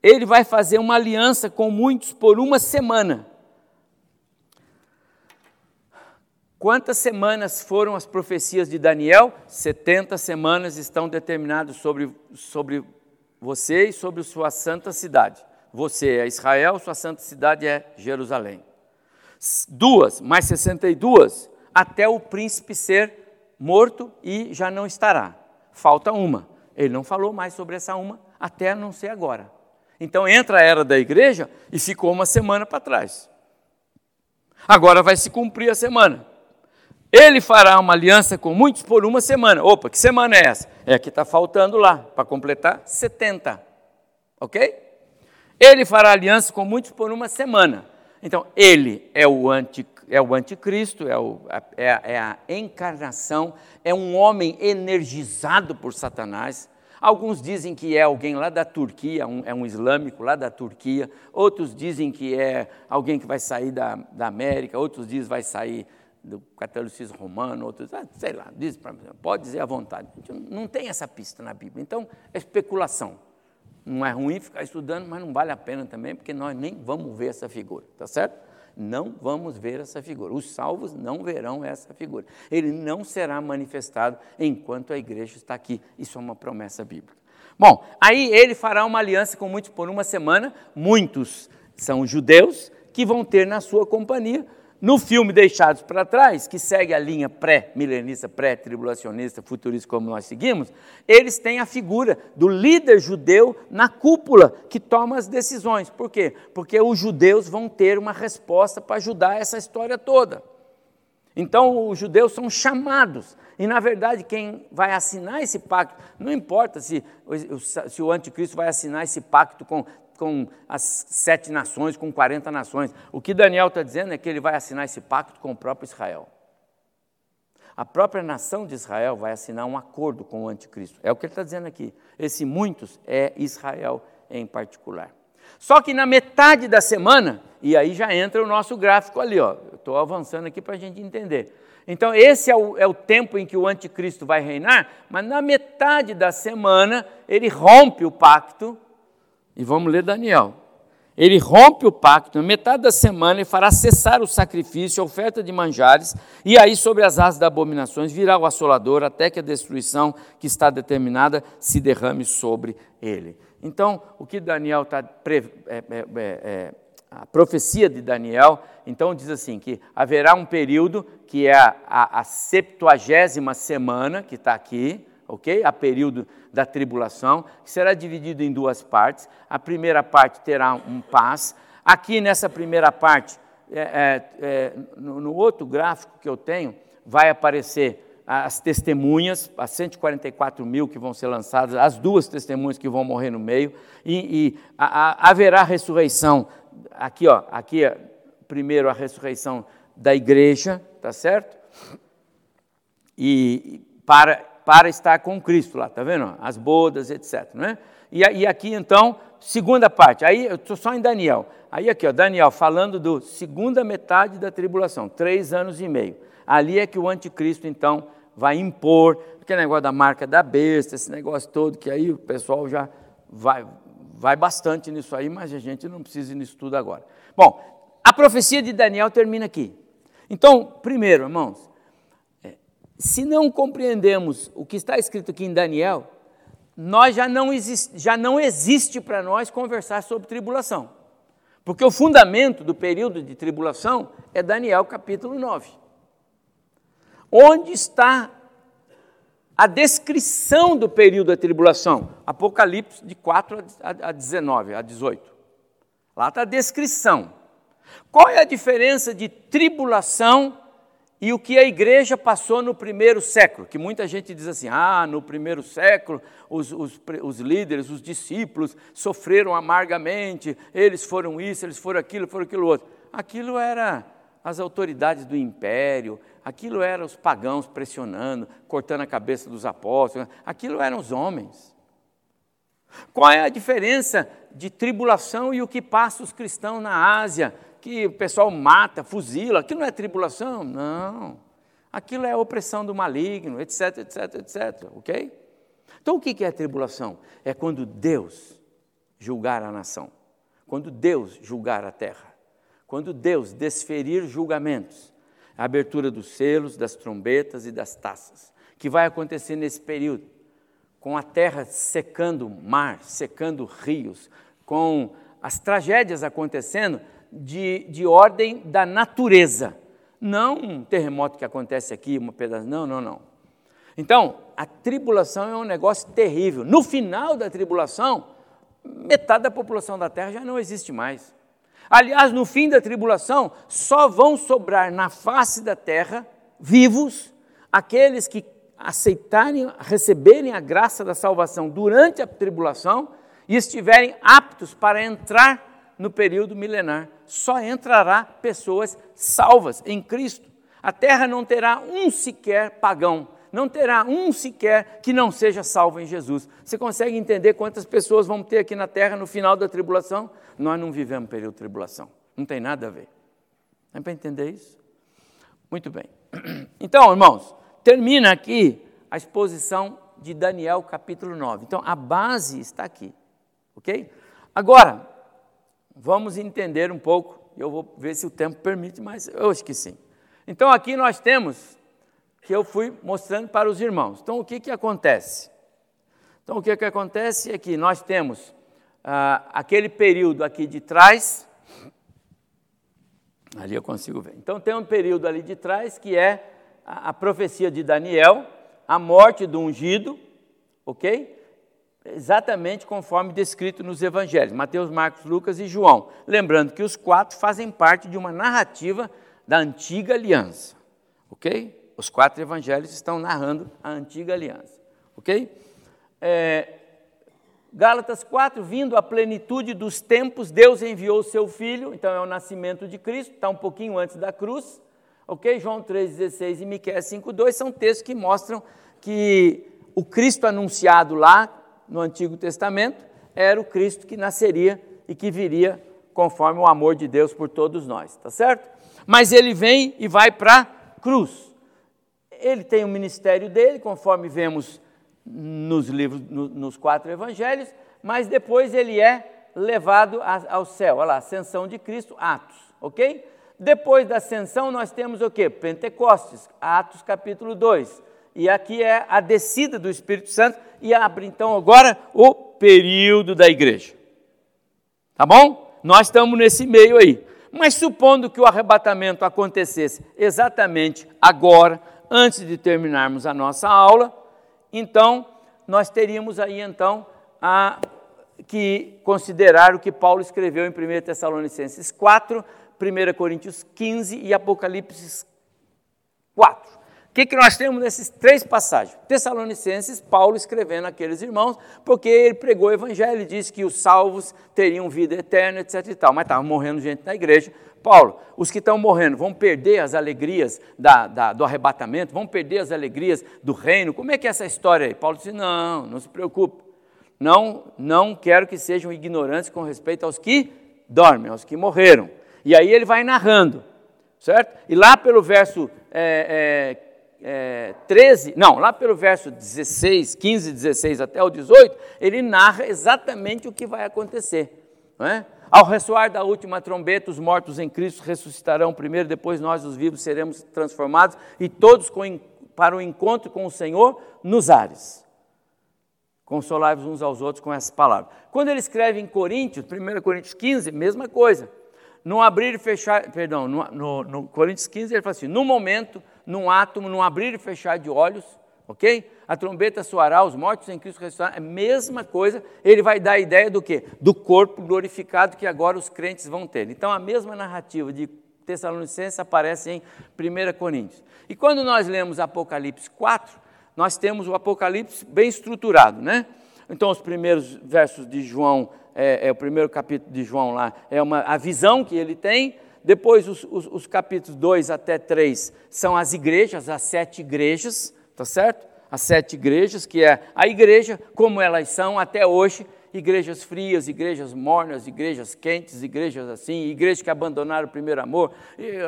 [SPEAKER 2] ele vai fazer uma aliança com muitos por uma semana. Quantas semanas foram as profecias de Daniel? 70 semanas estão determinadas sobre, sobre você e sobre sua santa cidade. Você é Israel, sua santa cidade é Jerusalém. Duas, mais 62, até o príncipe ser morto e já não estará. Falta uma. Ele não falou mais sobre essa uma até não ser agora. Então entra a era da igreja e ficou uma semana para trás. Agora vai se cumprir a semana. Ele fará uma aliança com muitos por uma semana. Opa, que semana é essa? É a que está faltando lá, para completar 70. Ok? Ele fará aliança com muitos por uma semana. Então, ele é o, anti, é o anticristo, é, o, é, é a encarnação, é um homem energizado por Satanás. Alguns dizem que é alguém lá da Turquia, um, é um islâmico lá da Turquia. Outros dizem que é alguém que vai sair da, da América. Outros dizem que vai sair do catolicismo romano, outros, ah, sei lá, diz para pode dizer à vontade. Não tem essa pista na Bíblia. Então, é especulação. Não é ruim ficar estudando, mas não vale a pena também, porque nós nem vamos ver essa figura, tá certo? Não vamos ver essa figura. Os salvos não verão essa figura. Ele não será manifestado enquanto a igreja está aqui. Isso é uma promessa bíblica. Bom, aí ele fará uma aliança com muitos por uma semana. Muitos são judeus que vão ter na sua companhia no filme Deixados para Trás, que segue a linha pré-milenista, pré-tribulacionista, futurista, como nós seguimos, eles têm a figura do líder judeu na cúpula que toma as decisões. Por quê? Porque os judeus vão ter uma resposta para ajudar essa história toda. Então, os judeus são chamados. E, na verdade, quem vai assinar esse pacto, não importa se, se o anticristo vai assinar esse pacto com com as sete nações, com 40 nações. O que Daniel está dizendo é que ele vai assinar esse pacto com o próprio Israel. A própria nação de Israel vai assinar um acordo com o anticristo. É o que ele está dizendo aqui. Esse muitos é Israel em particular. Só que na metade da semana, e aí já entra o nosso gráfico ali, ó. Estou avançando aqui para a gente entender. Então, esse é o, é o tempo em que o anticristo vai reinar, mas na metade da semana ele rompe o pacto e vamos ler Daniel. Ele rompe o pacto na metade da semana e fará cessar o sacrifício, a oferta de manjares, e aí sobre as asas das abominações virá o assolador, até que a destruição que está determinada se derrame sobre ele. Então, o que Daniel está. É, é, é, é, a profecia de Daniel, então diz assim: que haverá um período que é a, a, a septuagésima semana, que está aqui, ok? A período da tribulação, que será dividido em duas partes. A primeira parte terá um paz. Aqui nessa primeira parte, é, é, é, no, no outro gráfico que eu tenho, vai aparecer as testemunhas, as 144 mil que vão ser lançadas, as duas testemunhas que vão morrer no meio, e, e a, a, haverá ressurreição. Aqui, ó, aqui primeiro a ressurreição da igreja, tá certo? E para para estar com Cristo lá, tá vendo? As bodas, etc. Não é? e, e aqui então, segunda parte, aí eu estou só em Daniel. Aí aqui, ó, Daniel falando do segunda metade da tribulação, três anos e meio. Ali é que o anticristo então vai impor, aquele negócio da marca da besta, esse negócio todo, que aí o pessoal já vai, vai bastante nisso aí, mas a gente não precisa ir nisso tudo agora. Bom, a profecia de Daniel termina aqui. Então, primeiro, irmãos, se não compreendemos o que está escrito aqui em Daniel, nós já não existe, já não existe para nós conversar sobre tribulação. Porque o fundamento do período de tribulação é Daniel capítulo 9. Onde está a descrição do período da tribulação? Apocalipse de 4 a 19, a 18. Lá está a descrição. Qual é a diferença de tribulação e o que a igreja passou no primeiro século? Que muita gente diz assim: ah, no primeiro século os, os, os líderes, os discípulos sofreram amargamente, eles foram isso, eles foram aquilo, foram aquilo outro. Aquilo era as autoridades do império, aquilo eram os pagãos pressionando, cortando a cabeça dos apóstolos, aquilo eram os homens. Qual é a diferença de tribulação e o que passa os cristãos na Ásia, que o pessoal mata, fuzila, aquilo não é tribulação? Não. Aquilo é opressão do maligno, etc, etc, etc, ok? Então o que é tribulação? É quando Deus julgar a nação, quando Deus julgar a terra, quando Deus desferir julgamentos, a abertura dos selos, das trombetas e das taças, que vai acontecer nesse período, com a terra secando mar, secando rios, com as tragédias acontecendo de, de ordem da natureza, não um terremoto que acontece aqui, uma pedaço, não, não, não. Então, a tribulação é um negócio terrível. No final da tribulação, metade da população da terra já não existe mais. Aliás, no fim da tribulação, só vão sobrar na face da terra, vivos, aqueles que aceitarem, receberem a graça da salvação durante a tribulação e estiverem aptos para entrar no período milenar. Só entrará pessoas salvas em Cristo. A terra não terá um sequer pagão, não terá um sequer que não seja salvo em Jesus. Você consegue entender quantas pessoas vão ter aqui na terra no final da tribulação? Nós não vivemos período de tribulação. Não tem nada a ver. É para entender isso? Muito bem. Então, irmãos, termina aqui a exposição de Daniel capítulo 9. Então, a base está aqui. Ok? Agora, vamos entender um pouco. Eu vou ver se o tempo permite, mas eu acho que sim. Então, aqui nós temos que eu fui mostrando para os irmãos. Então, o que, que acontece? Então, o que, que acontece é que nós temos ah, aquele período aqui de trás, ali eu consigo ver. Então, tem um período ali de trás que é a, a profecia de Daniel, a morte do ungido, ok? Exatamente conforme descrito nos evangelhos, Mateus, Marcos, Lucas e João. Lembrando que os quatro fazem parte de uma narrativa da antiga aliança, ok? Os quatro evangelhos estão narrando a antiga aliança, ok? É, Gálatas 4, vindo à plenitude dos tempos, Deus enviou o seu Filho, então é o nascimento de Cristo, está um pouquinho antes da cruz, ok? João 3,16 e Miqueias 5,2 são textos que mostram que o Cristo anunciado lá no Antigo Testamento era o Cristo que nasceria e que viria conforme o amor de Deus por todos nós, tá certo? Mas ele vem e vai para a cruz ele tem o ministério dele, conforme vemos nos livros, no, nos quatro evangelhos, mas depois ele é levado ao céu. Olha lá, ascensão de Cristo, Atos, ok? Depois da ascensão nós temos o que? Pentecostes, Atos capítulo 2. E aqui é a descida do Espírito Santo e abre então agora o período da igreja. Tá bom? Nós estamos nesse meio aí. Mas supondo que o arrebatamento acontecesse exatamente agora, antes de terminarmos a nossa aula, então nós teríamos aí então a, que considerar o que Paulo escreveu em 1 Tessalonicenses 4, 1 Coríntios 15 e Apocalipse 4. O que, que nós temos nesses três passagens? Tessalonicenses, Paulo escrevendo aqueles irmãos, porque ele pregou o evangelho, e disse que os salvos teriam vida eterna, etc e tal, mas estava morrendo gente na igreja. Paulo, os que estão morrendo vão perder as alegrias da, da, do arrebatamento, vão perder as alegrias do reino. Como é que é essa história aí? Paulo disse: não, não se preocupe. Não, não quero que sejam ignorantes com respeito aos que dormem, aos que morreram. E aí ele vai narrando, certo? E lá pelo verso é, é, é, 13, não, lá pelo verso 16, 15, 16 até o 18, ele narra exatamente o que vai acontecer. É? Ao ressoar da última trombeta, os mortos em Cristo ressuscitarão primeiro, depois nós, os vivos, seremos transformados e todos com, para o encontro com o Senhor nos ares. Consolai-vos uns aos outros com essas palavras. Quando ele escreve em Coríntios, 1 Coríntios 15, mesma coisa. No abrir e fechar, perdão, no, no, no Coríntios 15 ele fala assim: no momento num átomo, num abrir e fechar de olhos, ok? A trombeta soará, os mortos em Cristo ressuscitarão, é a mesma coisa, ele vai dar a ideia do quê? Do corpo glorificado que agora os crentes vão ter. Então a mesma narrativa de Tessalonicenses aparece em 1 Coríntios. E quando nós lemos Apocalipse 4, nós temos o Apocalipse bem estruturado, né? Então os primeiros versos de João, é, é o primeiro capítulo de João lá, é uma, a visão que ele tem, depois, os, os, os capítulos 2 até 3 são as igrejas, as sete igrejas, tá certo? As sete igrejas, que é a igreja como elas são até hoje, igrejas frias, igrejas mornas, igrejas quentes, igrejas assim, igrejas que abandonaram o primeiro amor,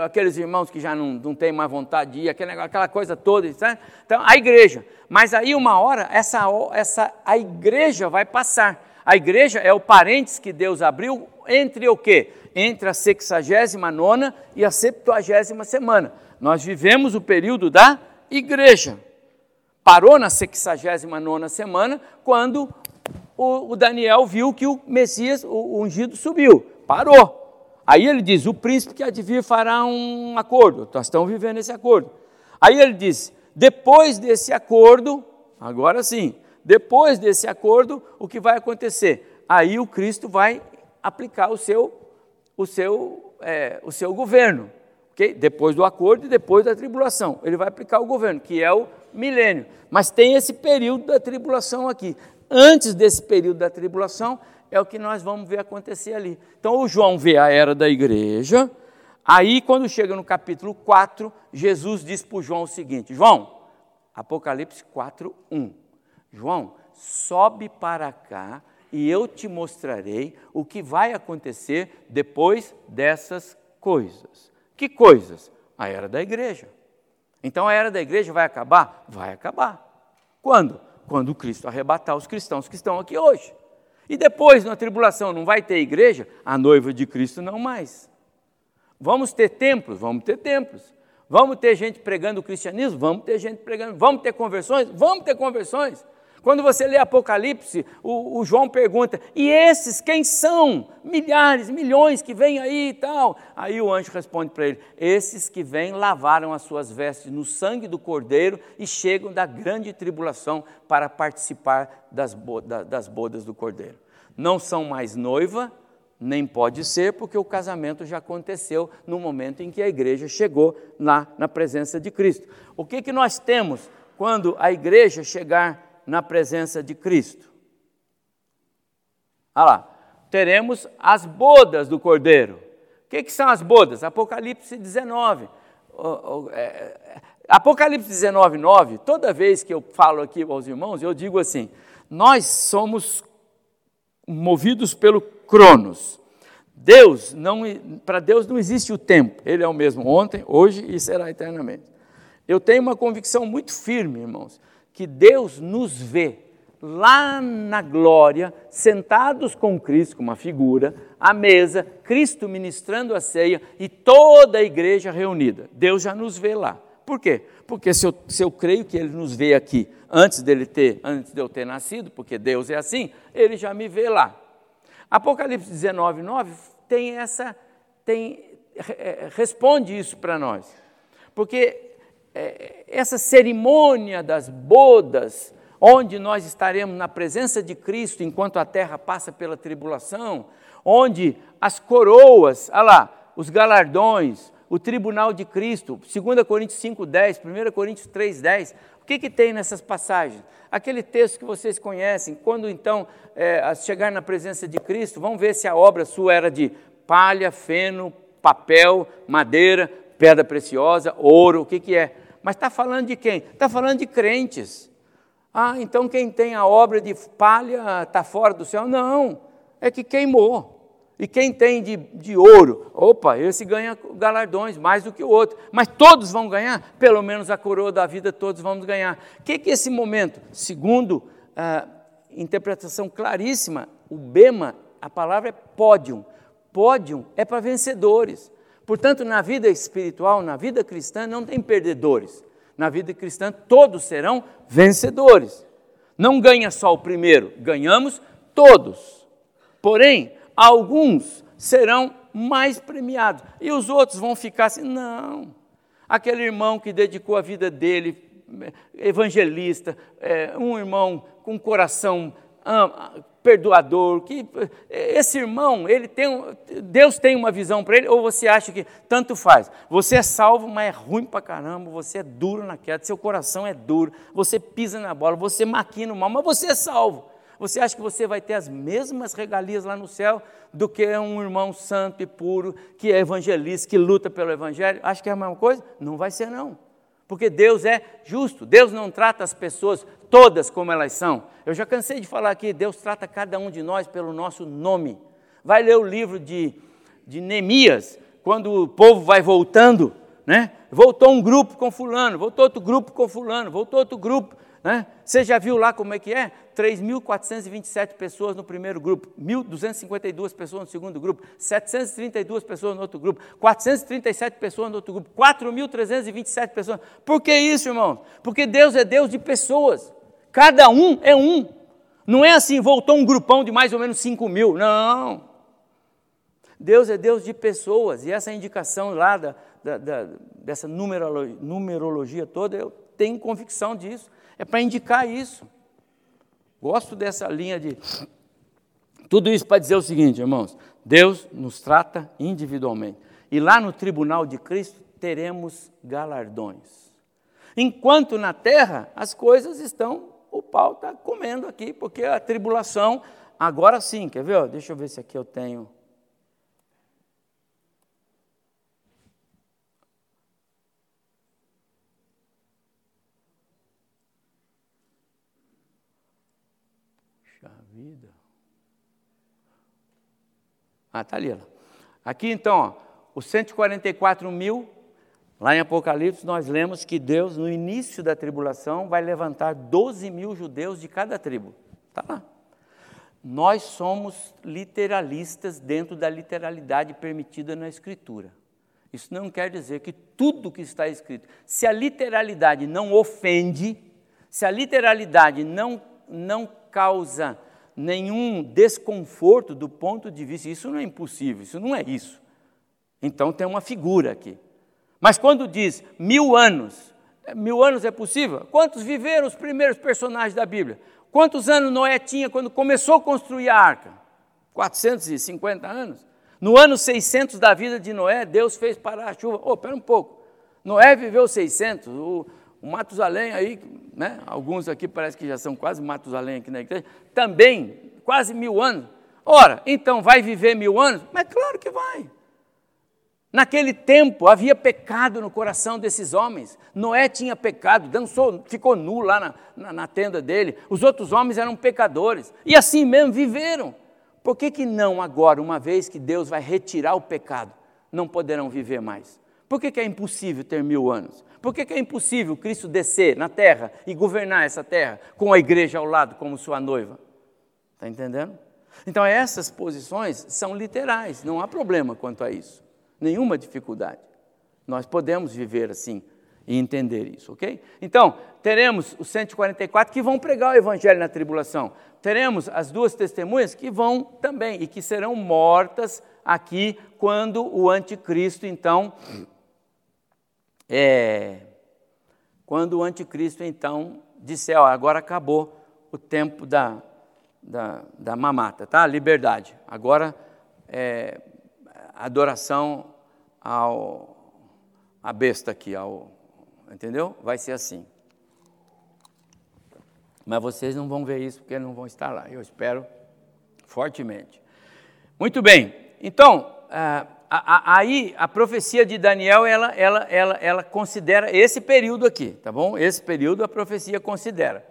[SPEAKER 2] aqueles irmãos que já não, não têm mais vontade de ir, aquela, aquela coisa toda, certo? Então, a igreja. Mas aí, uma hora, essa, essa, a igreja vai passar. A igreja é o parênteses que Deus abriu entre o quê? Entre a 69 e a 70 semana. Nós vivemos o período da igreja. Parou na 69 semana, quando o, o Daniel viu que o Messias, o ungido, subiu. Parou. Aí ele diz: o príncipe que vir fará um acordo. Nós estamos vivendo esse acordo. Aí ele diz: depois desse acordo, agora sim, depois desse acordo, o que vai acontecer? Aí o Cristo vai aplicar o seu, o seu, é, o seu governo. Okay? Depois do acordo e depois da tribulação. Ele vai aplicar o governo, que é o milênio. Mas tem esse período da tribulação aqui. Antes desse período da tribulação, é o que nós vamos ver acontecer ali. Então, o João vê a era da igreja. Aí, quando chega no capítulo 4, Jesus diz para o João o seguinte: João, Apocalipse 4, 1. João, sobe para cá e eu te mostrarei o que vai acontecer depois dessas coisas. Que coisas? A era da igreja. Então a era da igreja vai acabar? Vai acabar. Quando? Quando Cristo arrebatar os cristãos que estão aqui hoje. E depois, na tribulação, não vai ter igreja? A noiva de Cristo não mais. Vamos ter templos? Vamos ter templos. Vamos ter gente pregando o cristianismo? Vamos ter gente pregando. Vamos ter conversões? Vamos ter conversões. Quando você lê Apocalipse, o, o, João pergunta: e esses quem são? Milhares, milhões que vêm aí e tal. Aí o anjo responde para ele: esses que vêm lavaram as suas vestes no sangue do cordeiro e chegam da grande tribulação para participar das, bodas, das bodas do cordeiro. Não são mais noiva, nem pode ser, porque o casamento já aconteceu no momento em que a igreja chegou lá na presença de Cristo. O que, que nós temos quando a igreja chegar na presença de Cristo. Olha lá, teremos as bodas do Cordeiro. O que, que são as bodas? Apocalipse 19. É, Apocalipse 19, 9, toda vez que eu falo aqui aos irmãos, eu digo assim: nós somos movidos pelo Cronos. Deus não, para Deus não existe o tempo. Ele é o mesmo ontem, hoje e será eternamente. Eu tenho uma convicção muito firme, irmãos, que Deus nos vê lá na glória, sentados com Cristo, como uma figura, à mesa, Cristo ministrando a ceia e toda a igreja reunida. Deus já nos vê lá. Por quê? Porque se eu, se eu creio que Ele nos vê aqui antes dele ter, antes de eu ter nascido, porque Deus é assim, Ele já me vê lá. Apocalipse 19, 9 tem essa, tem, responde isso para nós. Porque essa cerimônia das bodas, onde nós estaremos na presença de Cristo enquanto a terra passa pela tribulação, onde as coroas, olha lá, os galardões, o tribunal de Cristo, 2 Coríntios 5,10, 1 Coríntios 3,10, o que, que tem nessas passagens? Aquele texto que vocês conhecem, quando então é, chegar na presença de Cristo, vão ver se a obra sua era de palha, feno, papel, madeira, pedra preciosa, ouro, o que, que é? Mas está falando de quem? Está falando de crentes. Ah, então quem tem a obra de palha está fora do céu? Não, é que queimou. E quem tem de, de ouro, opa, esse ganha galardões mais do que o outro. Mas todos vão ganhar, pelo menos a coroa da vida todos vamos ganhar. O que, que é esse momento? Segundo a interpretação claríssima, o Bema, a palavra é pódium. Pódium é para vencedores. Portanto, na vida espiritual, na vida cristã, não tem perdedores. Na vida cristã, todos serão vencedores. Não ganha só o primeiro, ganhamos todos. Porém, alguns serão mais premiados e os outros vão ficar assim, não. Aquele irmão que dedicou a vida dele, evangelista, é, um irmão com coração perdoador, que esse irmão, ele tem, Deus tem uma visão para ele, ou você acha que tanto faz? Você é salvo, mas é ruim para caramba, você é duro na queda, seu coração é duro, você pisa na bola, você maquina o mal, mas você é salvo. Você acha que você vai ter as mesmas regalias lá no céu do que um irmão santo e puro, que é evangelista, que luta pelo evangelho? Acha que é a mesma coisa? Não vai ser, não. Porque Deus é justo, Deus não trata as pessoas todas como elas são. Eu já cansei de falar aqui, Deus trata cada um de nós pelo nosso nome. Vai ler o livro de, de Neemias, quando o povo vai voltando, né? Voltou um grupo com fulano, voltou outro grupo com fulano, voltou outro grupo. Né? Você já viu lá como é que é? 3.427 pessoas no primeiro grupo, 1.252 pessoas no segundo grupo, 732 pessoas no outro grupo, 437 pessoas no outro grupo, 4.327 pessoas. Por que isso, irmão? Porque Deus é Deus de pessoas. Cada um é um. Não é assim, voltou um grupão de mais ou menos 5 mil. Não. Deus é Deus de pessoas. E essa indicação lá da, da, da, dessa numerologia, numerologia toda, eu tenho convicção disso é para indicar isso. Gosto dessa linha de. Tudo isso para dizer o seguinte, irmãos: Deus nos trata individualmente. E lá no tribunal de Cristo teremos galardões. Enquanto na terra as coisas estão, o pau está comendo aqui, porque a tribulação, agora sim, quer ver? Deixa eu ver se aqui eu tenho. vida. Ah, está ali. Ó. Aqui então, ó, os 144 mil, lá em Apocalipse, nós lemos que Deus, no início da tribulação, vai levantar 12 mil judeus de cada tribo. Está lá. Nós somos literalistas dentro da literalidade permitida na Escritura. Isso não quer dizer que tudo que está escrito, se a literalidade não ofende, se a literalidade não, não causa nenhum desconforto do ponto de vista, isso não é impossível, isso não é isso. Então tem uma figura aqui. Mas quando diz mil anos, é, mil anos é possível? Quantos viveram os primeiros personagens da Bíblia? Quantos anos Noé tinha quando começou a construir a arca? 450 anos. No ano 600 da vida de Noé, Deus fez parar a chuva. Oh, espera um pouco. Noé viveu 600, o, o Matusalém aí, né, alguns aqui parece que já são quase Matusalém aqui na igreja, também quase mil anos. Ora, então vai viver mil anos? Mas claro que vai. Naquele tempo havia pecado no coração desses homens. Noé tinha pecado, dançou, ficou nu lá na, na, na, tenda dele. Os outros homens eram pecadores. E assim mesmo viveram. Por que, que não agora, uma vez que Deus vai retirar o pecado, não poderão viver mais? Por que, que é impossível ter mil anos? Por que, que é impossível Cristo descer na terra e governar essa terra com a igreja ao lado como sua noiva? Está entendendo? Então, essas posições são literais, não há problema quanto a isso, nenhuma dificuldade. Nós podemos viver assim e entender isso, ok? Então, teremos os 144 que vão pregar o evangelho na tribulação. Teremos as duas testemunhas que vão também e que serão mortas aqui quando o anticristo, então, é, quando o anticristo então disser, ó, agora acabou o tempo da, da, da mamata, tá? Liberdade. Agora é, adoração ao a besta aqui, ao, entendeu? Vai ser assim. Mas vocês não vão ver isso porque não vão estar lá. Eu espero fortemente. Muito bem. Então, ah, aí a profecia de Daniel, ela, ela, ela, ela considera esse período aqui, tá bom? Esse período a profecia considera.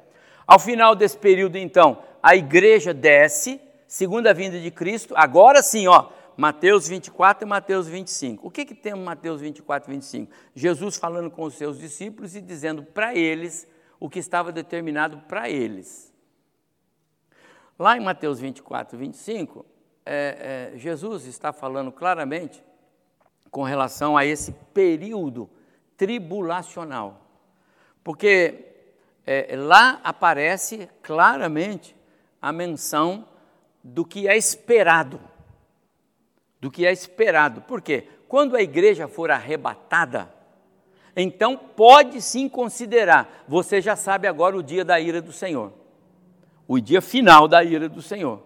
[SPEAKER 2] Ao final desse período, então, a igreja desce, segunda vinda de Cristo, agora sim, ó, Mateus 24 e Mateus 25. O que, que tem Mateus 24 e 25? Jesus falando com os seus discípulos e dizendo para eles o que estava determinado para eles. Lá em Mateus 24 e 25, é, é, Jesus está falando claramente com relação a esse período tribulacional. Porque é, lá aparece claramente a menção do que é esperado. Do que é esperado. Por quê? Quando a igreja for arrebatada, então pode sim considerar, você já sabe agora o dia da ira do Senhor. O dia final da ira do Senhor.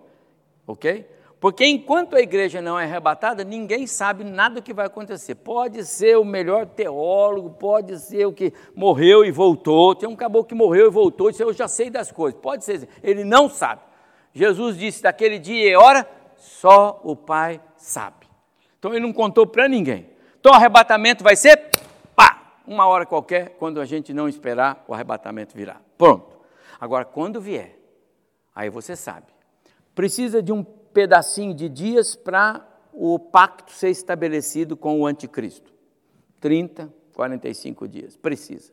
[SPEAKER 2] Ok? Porque enquanto a igreja não é arrebatada, ninguém sabe nada do que vai acontecer. Pode ser o melhor teólogo, pode ser o que morreu e voltou. Tem um caboclo que morreu e voltou e disse: Eu já sei das coisas. Pode ser, ele não sabe. Jesus disse: Daquele dia e hora, só o Pai sabe. Então ele não contou para ninguém. Então o arrebatamento vai ser, pá, uma hora qualquer, quando a gente não esperar, o arrebatamento virá. Pronto. Agora, quando vier, aí você sabe. Precisa de um pedacinho de dias para o pacto ser estabelecido com o anticristo. 30, 45 dias, precisa.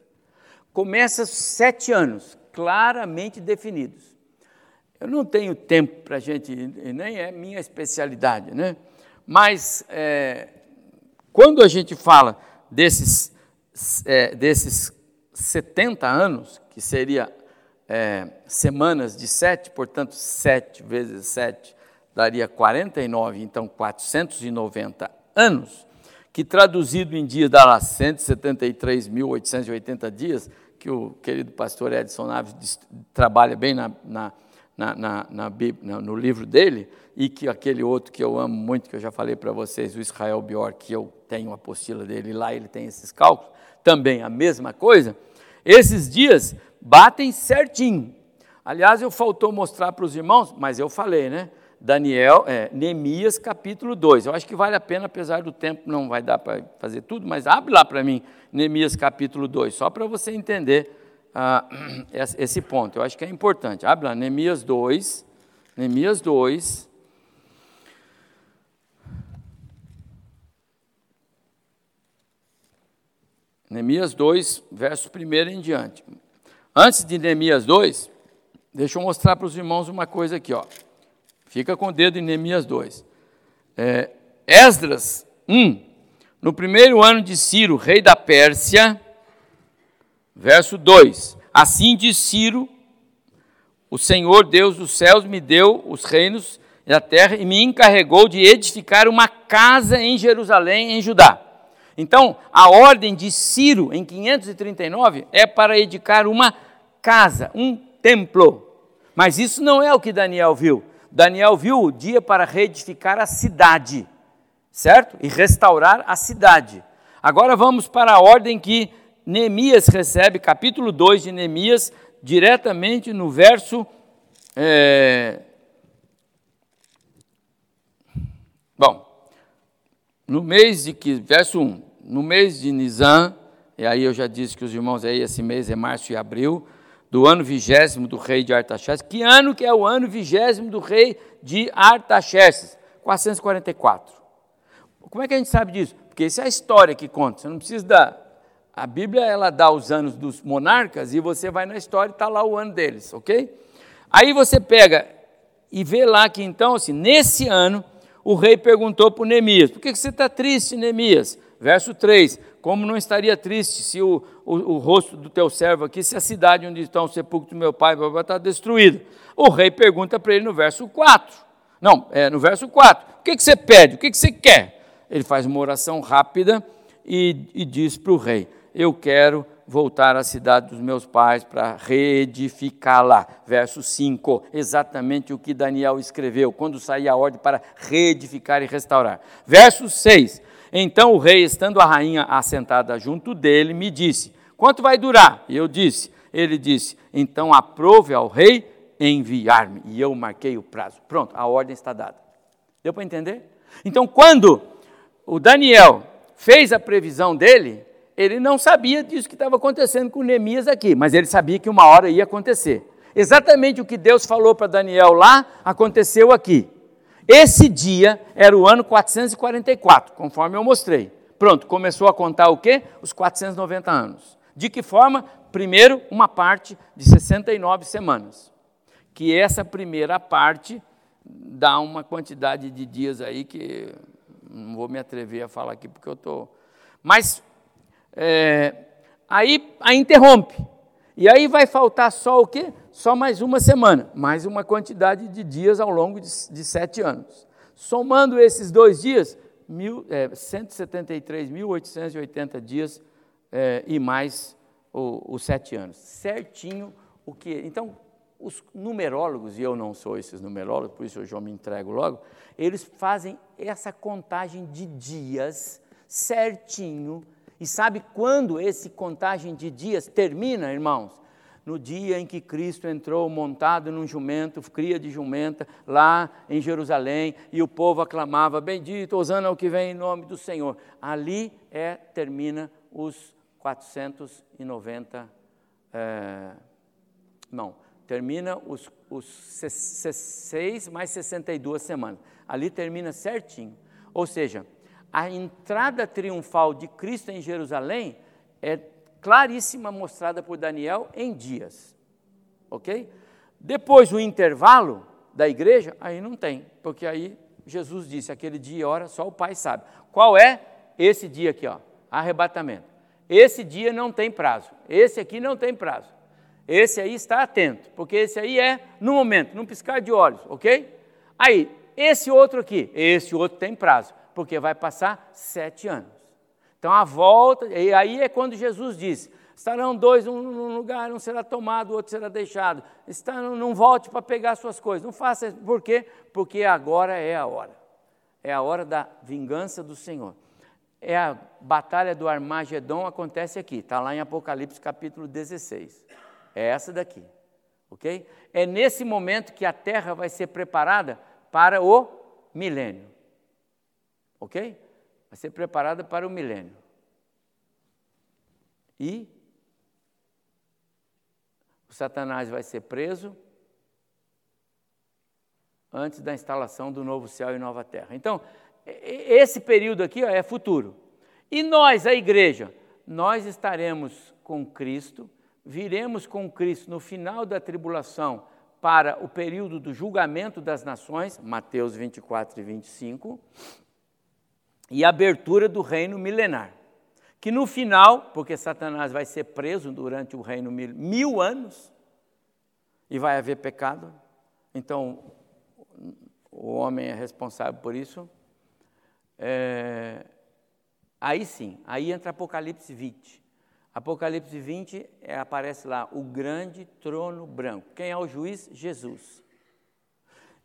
[SPEAKER 2] Começa sete anos, claramente definidos. Eu não tenho tempo para a gente, nem é minha especialidade, né? Mas é, quando a gente fala desses, é, desses 70 anos, que seria é, semanas de sete, portanto, sete vezes sete daria 49, então 490 anos, que traduzido em dias dá lá 173.880 dias, que o querido pastor Edson Naves trabalha bem na, na, na, na no livro dele, e que aquele outro que eu amo muito, que eu já falei para vocês, o Israel Bior, que eu tenho a apostila dele, lá ele tem esses cálculos, também a mesma coisa, esses dias batem certinho. Aliás, eu faltou mostrar para os irmãos, mas eu falei, né? Daniel, é, Neemias capítulo 2. Eu acho que vale a pena, apesar do tempo, não vai dar para fazer tudo, mas abre lá para mim, Neemias capítulo 2, só para você entender ah, esse ponto. Eu acho que é importante. Abre lá, Neemias 2, Neemias 2. Neemias 2, verso 1 em diante. Antes de Neemias 2, deixa eu mostrar para os irmãos uma coisa aqui, ó. Fica com o dedo em Neemias 2. É, Esdras 1. No primeiro ano de Ciro, rei da Pérsia, verso 2. Assim diz Ciro, o Senhor Deus dos céus me deu os reinos da terra e me encarregou de edificar uma casa em Jerusalém, em Judá. Então, a ordem de Ciro, em 539, é para edificar uma casa, um templo. Mas isso não é o que Daniel viu. Daniel viu o dia para reedificar a cidade, certo? E restaurar a cidade. Agora vamos para a ordem que Neemias recebe, capítulo 2 de Neemias, diretamente no verso. É... Bom, no mês de que, verso 1, no mês de Nisan, e aí eu já disse que os irmãos aí, esse mês é março e abril, do ano vigésimo do rei de Artaxerxes. Que ano que é o ano vigésimo do rei de Artaxerxes? 444. Como é que a gente sabe disso? Porque isso é a história que conta. Você não precisa da. A Bíblia ela dá os anos dos monarcas e você vai na história e está lá o ano deles, ok? Aí você pega e vê lá que então, assim, nesse ano, o rei perguntou para Neemias: por que você está triste, Neemias? Verso 3: Como não estaria triste se o, o, o, rosto do teu servo aqui, se a cidade onde está o sepulcro do meu pai vai estar destruída? O rei pergunta para ele no verso 4. Não, é no verso 4. O que, que você pede? O que, que você quer? Ele faz uma oração rápida e, e diz para o rei: Eu quero voltar à cidade dos meus pais para reedificá-la. Verso 5, exatamente o que Daniel escreveu, quando saía a ordem para reedificar e restaurar. Verso 6, então o rei, estando a rainha assentada junto dele, me disse: Quanto vai durar? E eu disse: Ele disse: Então aprove ao rei enviar-me. E eu marquei o prazo. Pronto, a ordem está dada. Deu para entender? Então, quando o Daniel fez a previsão dele, ele não sabia disso que estava acontecendo com Neemias aqui, mas ele sabia que uma hora ia acontecer. exatamente o que Deus falou para Daniel lá, aconteceu aqui. Esse dia era o ano 444, conforme eu mostrei. Pronto, começou a contar o quê? Os 490 anos. De que forma? Primeiro, uma parte de 69 semanas. Que essa primeira parte dá uma quantidade de dias aí que não vou me atrever a falar aqui porque eu estou. Mas é, aí, aí interrompe. E aí vai faltar só o quê? Só mais uma semana, mais uma quantidade de dias ao longo de, de sete anos. Somando esses dois dias, é, 173.880 dias é, e mais os sete anos. Certinho o que. Então, os numerólogos, e eu não sou esses numerólogos, por isso eu já me entrego logo, eles fazem essa contagem de dias certinho. E sabe quando esse contagem de dias termina, irmãos? No dia em que Cristo entrou montado num jumento, cria de jumenta, lá em Jerusalém, e o povo aclamava: Bendito, Osana o que vem em nome do Senhor. Ali é, termina os 490. É, não, termina os, os 6 mais 62 semanas. Ali termina certinho. Ou seja, a entrada triunfal de Cristo em Jerusalém é claríssima, mostrada por Daniel em dias. Ok? Depois, o intervalo da igreja, aí não tem, porque aí Jesus disse: aquele dia e hora só o Pai sabe. Qual é esse dia aqui, ó? Arrebatamento. Esse dia não tem prazo. Esse aqui não tem prazo. Esse aí está atento, porque esse aí é no momento, num piscar de olhos, ok? Aí, esse outro aqui, esse outro tem prazo, porque vai passar sete anos. Então a volta, e aí é quando Jesus diz: estarão dois num lugar, um será tomado, o outro será deixado. Está, não volte para pegar suas coisas. Não faça isso. Por quê? Porque agora é a hora. É a hora da vingança do Senhor. É a batalha do Armagedon acontece aqui, está lá em Apocalipse capítulo 16. É essa daqui, ok? É nesse momento que a terra vai ser preparada para o milênio, ok? Vai ser preparada para o milênio. E o Satanás vai ser preso antes da instalação do novo céu e nova terra. Então, esse período aqui ó, é futuro. E nós, a igreja, nós estaremos com Cristo viremos com Cristo no final da tribulação para o período do julgamento das nações, Mateus 24 e 25, e abertura do reino milenar. Que no final, porque Satanás vai ser preso durante o reino mil, mil anos, e vai haver pecado, então o homem é responsável por isso. É, aí sim, aí entra Apocalipse 20. Apocalipse 20 é, aparece lá o grande trono branco. Quem é o juiz? Jesus.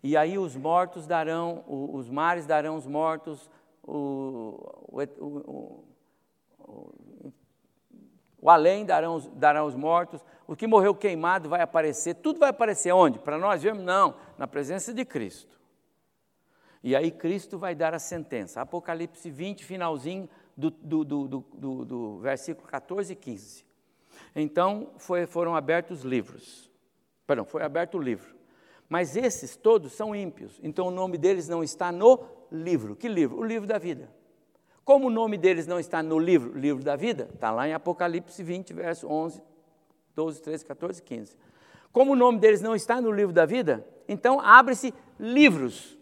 [SPEAKER 2] E aí os mortos darão, os mares darão os mortos, o, o, o, o além darão, darão os mortos, o que morreu queimado vai aparecer, tudo vai aparecer onde? Para nós vermos? Não, na presença de Cristo. E aí Cristo vai dar a sentença. Apocalipse 20, finalzinho, do, do, do, do, versículo 14 e 15. Então foi, foram abertos livros. Perdão, foi aberto o livro. Mas esses todos são ímpios, então o nome deles não está no livro. Que livro? O livro da vida. Como o nome deles não está no livro, livro da vida, está lá em Apocalipse 20, verso 11, 12, 13, 14 e 15. Como o nome deles não está no livro da vida, então abre-se livros.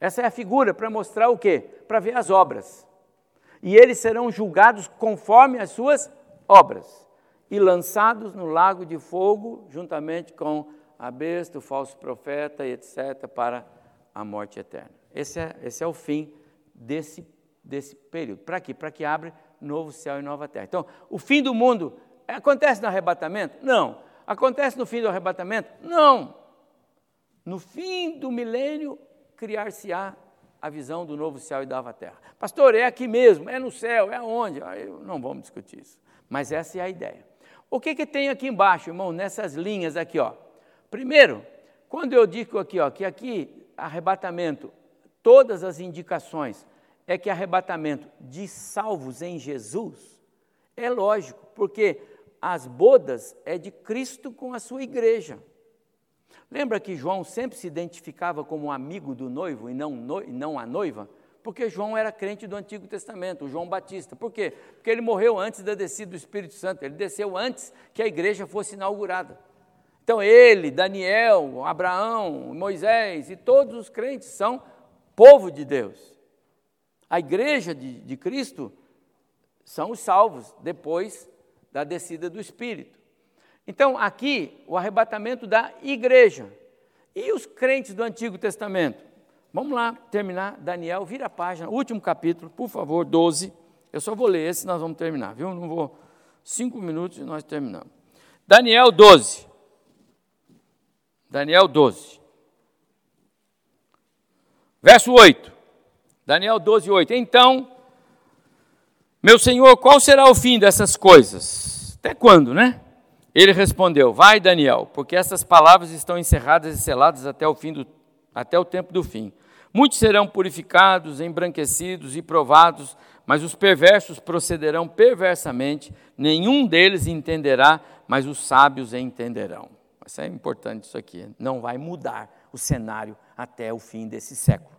[SPEAKER 2] Essa é a figura para mostrar o quê? Para ver as obras e eles serão julgados conforme as suas obras e lançados no lago de fogo, juntamente com a besta, o falso profeta etc., para a morte eterna. Esse é, esse é o fim desse, desse período. Para quê? Para que abre novo céu e nova terra. Então, o fim do mundo acontece no arrebatamento? Não. Acontece no fim do arrebatamento? Não. No fim do milênio, criar-se-á a visão do novo céu e da nova terra. Pastor, é aqui mesmo, é no céu, é aonde? Aí não vamos discutir isso. Mas essa é a ideia. O que, que tem aqui embaixo, irmão, nessas linhas aqui, ó? Primeiro, quando eu digo aqui, ó, que aqui arrebatamento, todas as indicações é que arrebatamento de salvos em Jesus é lógico, porque as bodas é de Cristo com a sua igreja. Lembra que João sempre se identificava como amigo do noivo e não, no, não a noiva? Porque João era crente do Antigo Testamento, João Batista. Por quê? Porque ele morreu antes da descida do Espírito Santo, ele desceu antes que a igreja fosse inaugurada. Então ele, Daniel, Abraão, Moisés e todos os crentes são povo de Deus. A igreja de, de Cristo são os salvos depois da descida do Espírito. Então, aqui, o arrebatamento da igreja. E os crentes do Antigo Testamento? Vamos lá terminar. Daniel, vira a página, último capítulo, por favor, 12. Eu só vou ler esse, nós vamos terminar, viu? Não vou. Cinco minutos e nós terminamos. Daniel 12. Daniel 12. Verso 8. Daniel 12, 8. Então, meu senhor, qual será o fim dessas coisas? Até quando, né? Ele respondeu: Vai, Daniel, porque essas palavras estão encerradas e seladas até o fim do, até o tempo do fim. Muitos serão purificados, embranquecidos e provados, mas os perversos procederão perversamente. Nenhum deles entenderá, mas os sábios entenderão. Isso é importante isso aqui. Não vai mudar o cenário até o fim desse século.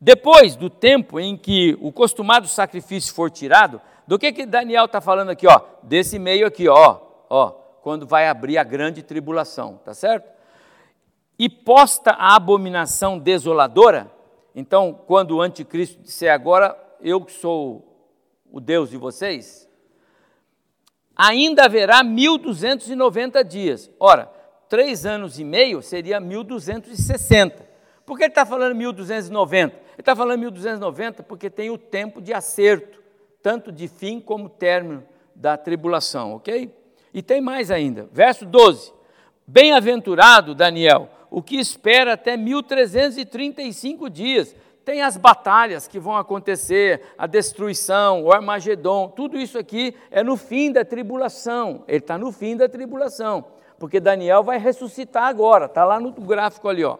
[SPEAKER 2] Depois do tempo em que o costumado sacrifício for tirado, do que que Daniel está falando aqui, ó? Desse meio aqui, ó, ó quando vai abrir a grande tribulação, tá certo? E posta a abominação desoladora, então, quando o anticristo disser agora, eu que sou o Deus de vocês, ainda haverá 1290 dias. Ora, três anos e meio seria 1260. Por que ele está falando 1290? Ele está falando 1290 porque tem o tempo de acerto, tanto de fim como término da tribulação, ok? E tem mais ainda, verso 12: Bem-aventurado Daniel, o que espera até 1335 dias. Tem as batalhas que vão acontecer, a destruição, o Armagedon, tudo isso aqui é no fim da tribulação. Ele está no fim da tribulação, porque Daniel vai ressuscitar agora, está lá no gráfico ali, ó.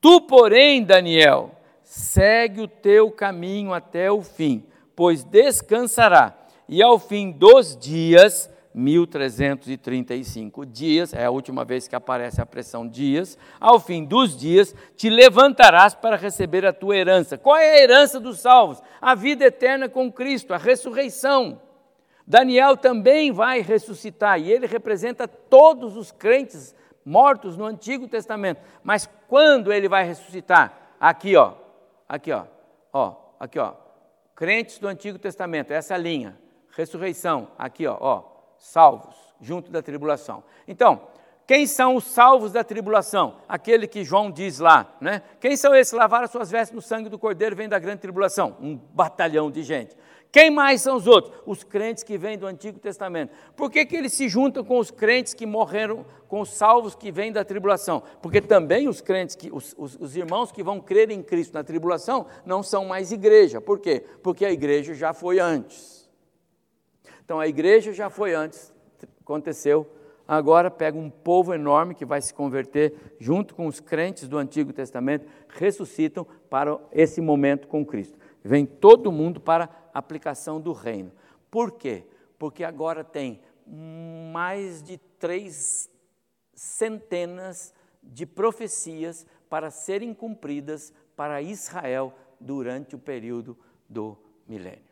[SPEAKER 2] Tu, porém, Daniel, segue o teu caminho até o fim, pois descansará, e ao fim dos dias 1335 dias, é a última vez que aparece a pressão dias, ao fim dos dias te levantarás para receber a tua herança. Qual é a herança dos salvos? A vida eterna com Cristo, a ressurreição. Daniel também vai ressuscitar e ele representa todos os crentes mortos no Antigo Testamento. Mas quando ele vai ressuscitar? Aqui, ó. Aqui, ó. Ó, aqui, ó. Crentes do Antigo Testamento, essa linha. Ressurreição, aqui, ó, ó salvos, junto da tribulação. Então, quem são os salvos da tribulação? Aquele que João diz lá, né? Quem são esses? Lavaram suas vestes no sangue do Cordeiro, vem da grande tribulação. Um batalhão de gente. Quem mais são os outros? Os crentes que vêm do Antigo Testamento. Por que, que eles se juntam com os crentes que morreram, com os salvos que vêm da tribulação? Porque também os crentes, que, os, os, os irmãos que vão crer em Cristo na tribulação, não são mais igreja. Por quê? Porque a igreja já foi antes. Então a igreja já foi antes, aconteceu. Agora pega um povo enorme que vai se converter junto com os crentes do Antigo Testamento, ressuscitam para esse momento com Cristo. Vem todo mundo para a aplicação do reino. Por quê? Porque agora tem mais de três centenas de profecias para serem cumpridas para Israel durante o período do milênio.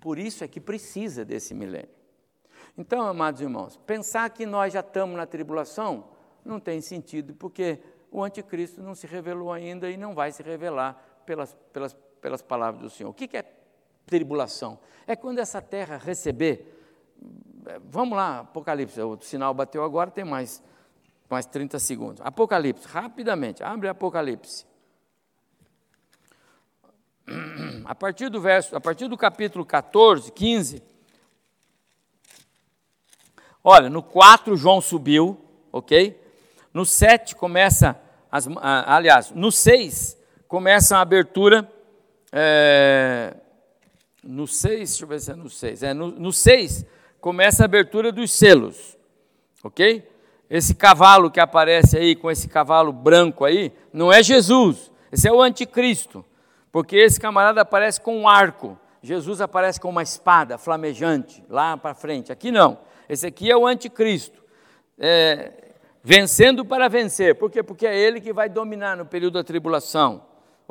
[SPEAKER 2] Por isso é que precisa desse milênio. Então, amados irmãos, pensar que nós já estamos na tribulação não tem sentido, porque o anticristo não se revelou ainda e não vai se revelar pelas, pelas, pelas palavras do Senhor. O que é tribulação? É quando essa terra receber. Vamos lá, Apocalipse, o sinal bateu agora, tem mais, mais 30 segundos. Apocalipse, rapidamente, abre Apocalipse. a partir do verso, a partir do capítulo 14, 15, olha, no 4 João subiu, ok? No 7 começa, as, aliás, no 6 começa a abertura, é, no 6, deixa eu ver se é no 6, é, no, no 6 começa a abertura dos selos, ok? Esse cavalo que aparece aí, com esse cavalo branco aí, não é Jesus, esse é o anticristo. Porque esse camarada aparece com um arco, Jesus aparece com uma espada flamejante lá para frente. Aqui não, esse aqui é o anticristo. É, vencendo para vencer. Por quê? Porque é ele que vai dominar no período da tribulação.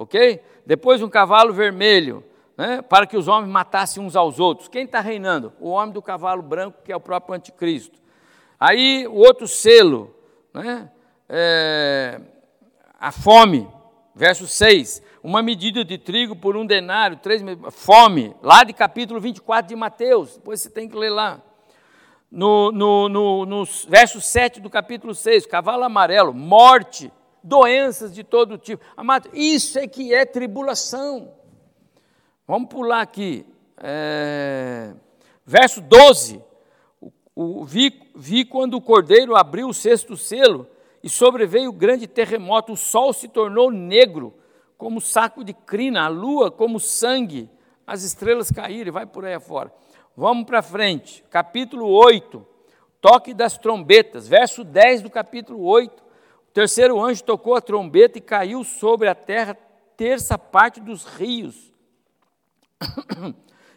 [SPEAKER 2] Ok? Depois um cavalo vermelho, né, para que os homens matassem uns aos outros. Quem está reinando? O homem do cavalo branco, que é o próprio anticristo. Aí o outro selo, né, é, a fome, verso 6. Uma medida de trigo por um denário, três fome, lá de capítulo 24 de Mateus, depois você tem que ler lá no, no, no, no verso 7 do capítulo 6, cavalo amarelo, morte, doenças de todo tipo. Amado, isso é que é tribulação. Vamos pular aqui. É, verso 12. O, o, vi, vi quando o cordeiro abriu o sexto selo e sobreveio o grande terremoto, o sol se tornou negro, como saco de crina, a lua como sangue, as estrelas caíram vai por aí afora. Vamos para frente, capítulo 8, toque das trombetas, verso 10 do capítulo 8. Terceiro anjo tocou a trombeta e caiu sobre a terra terça parte dos rios.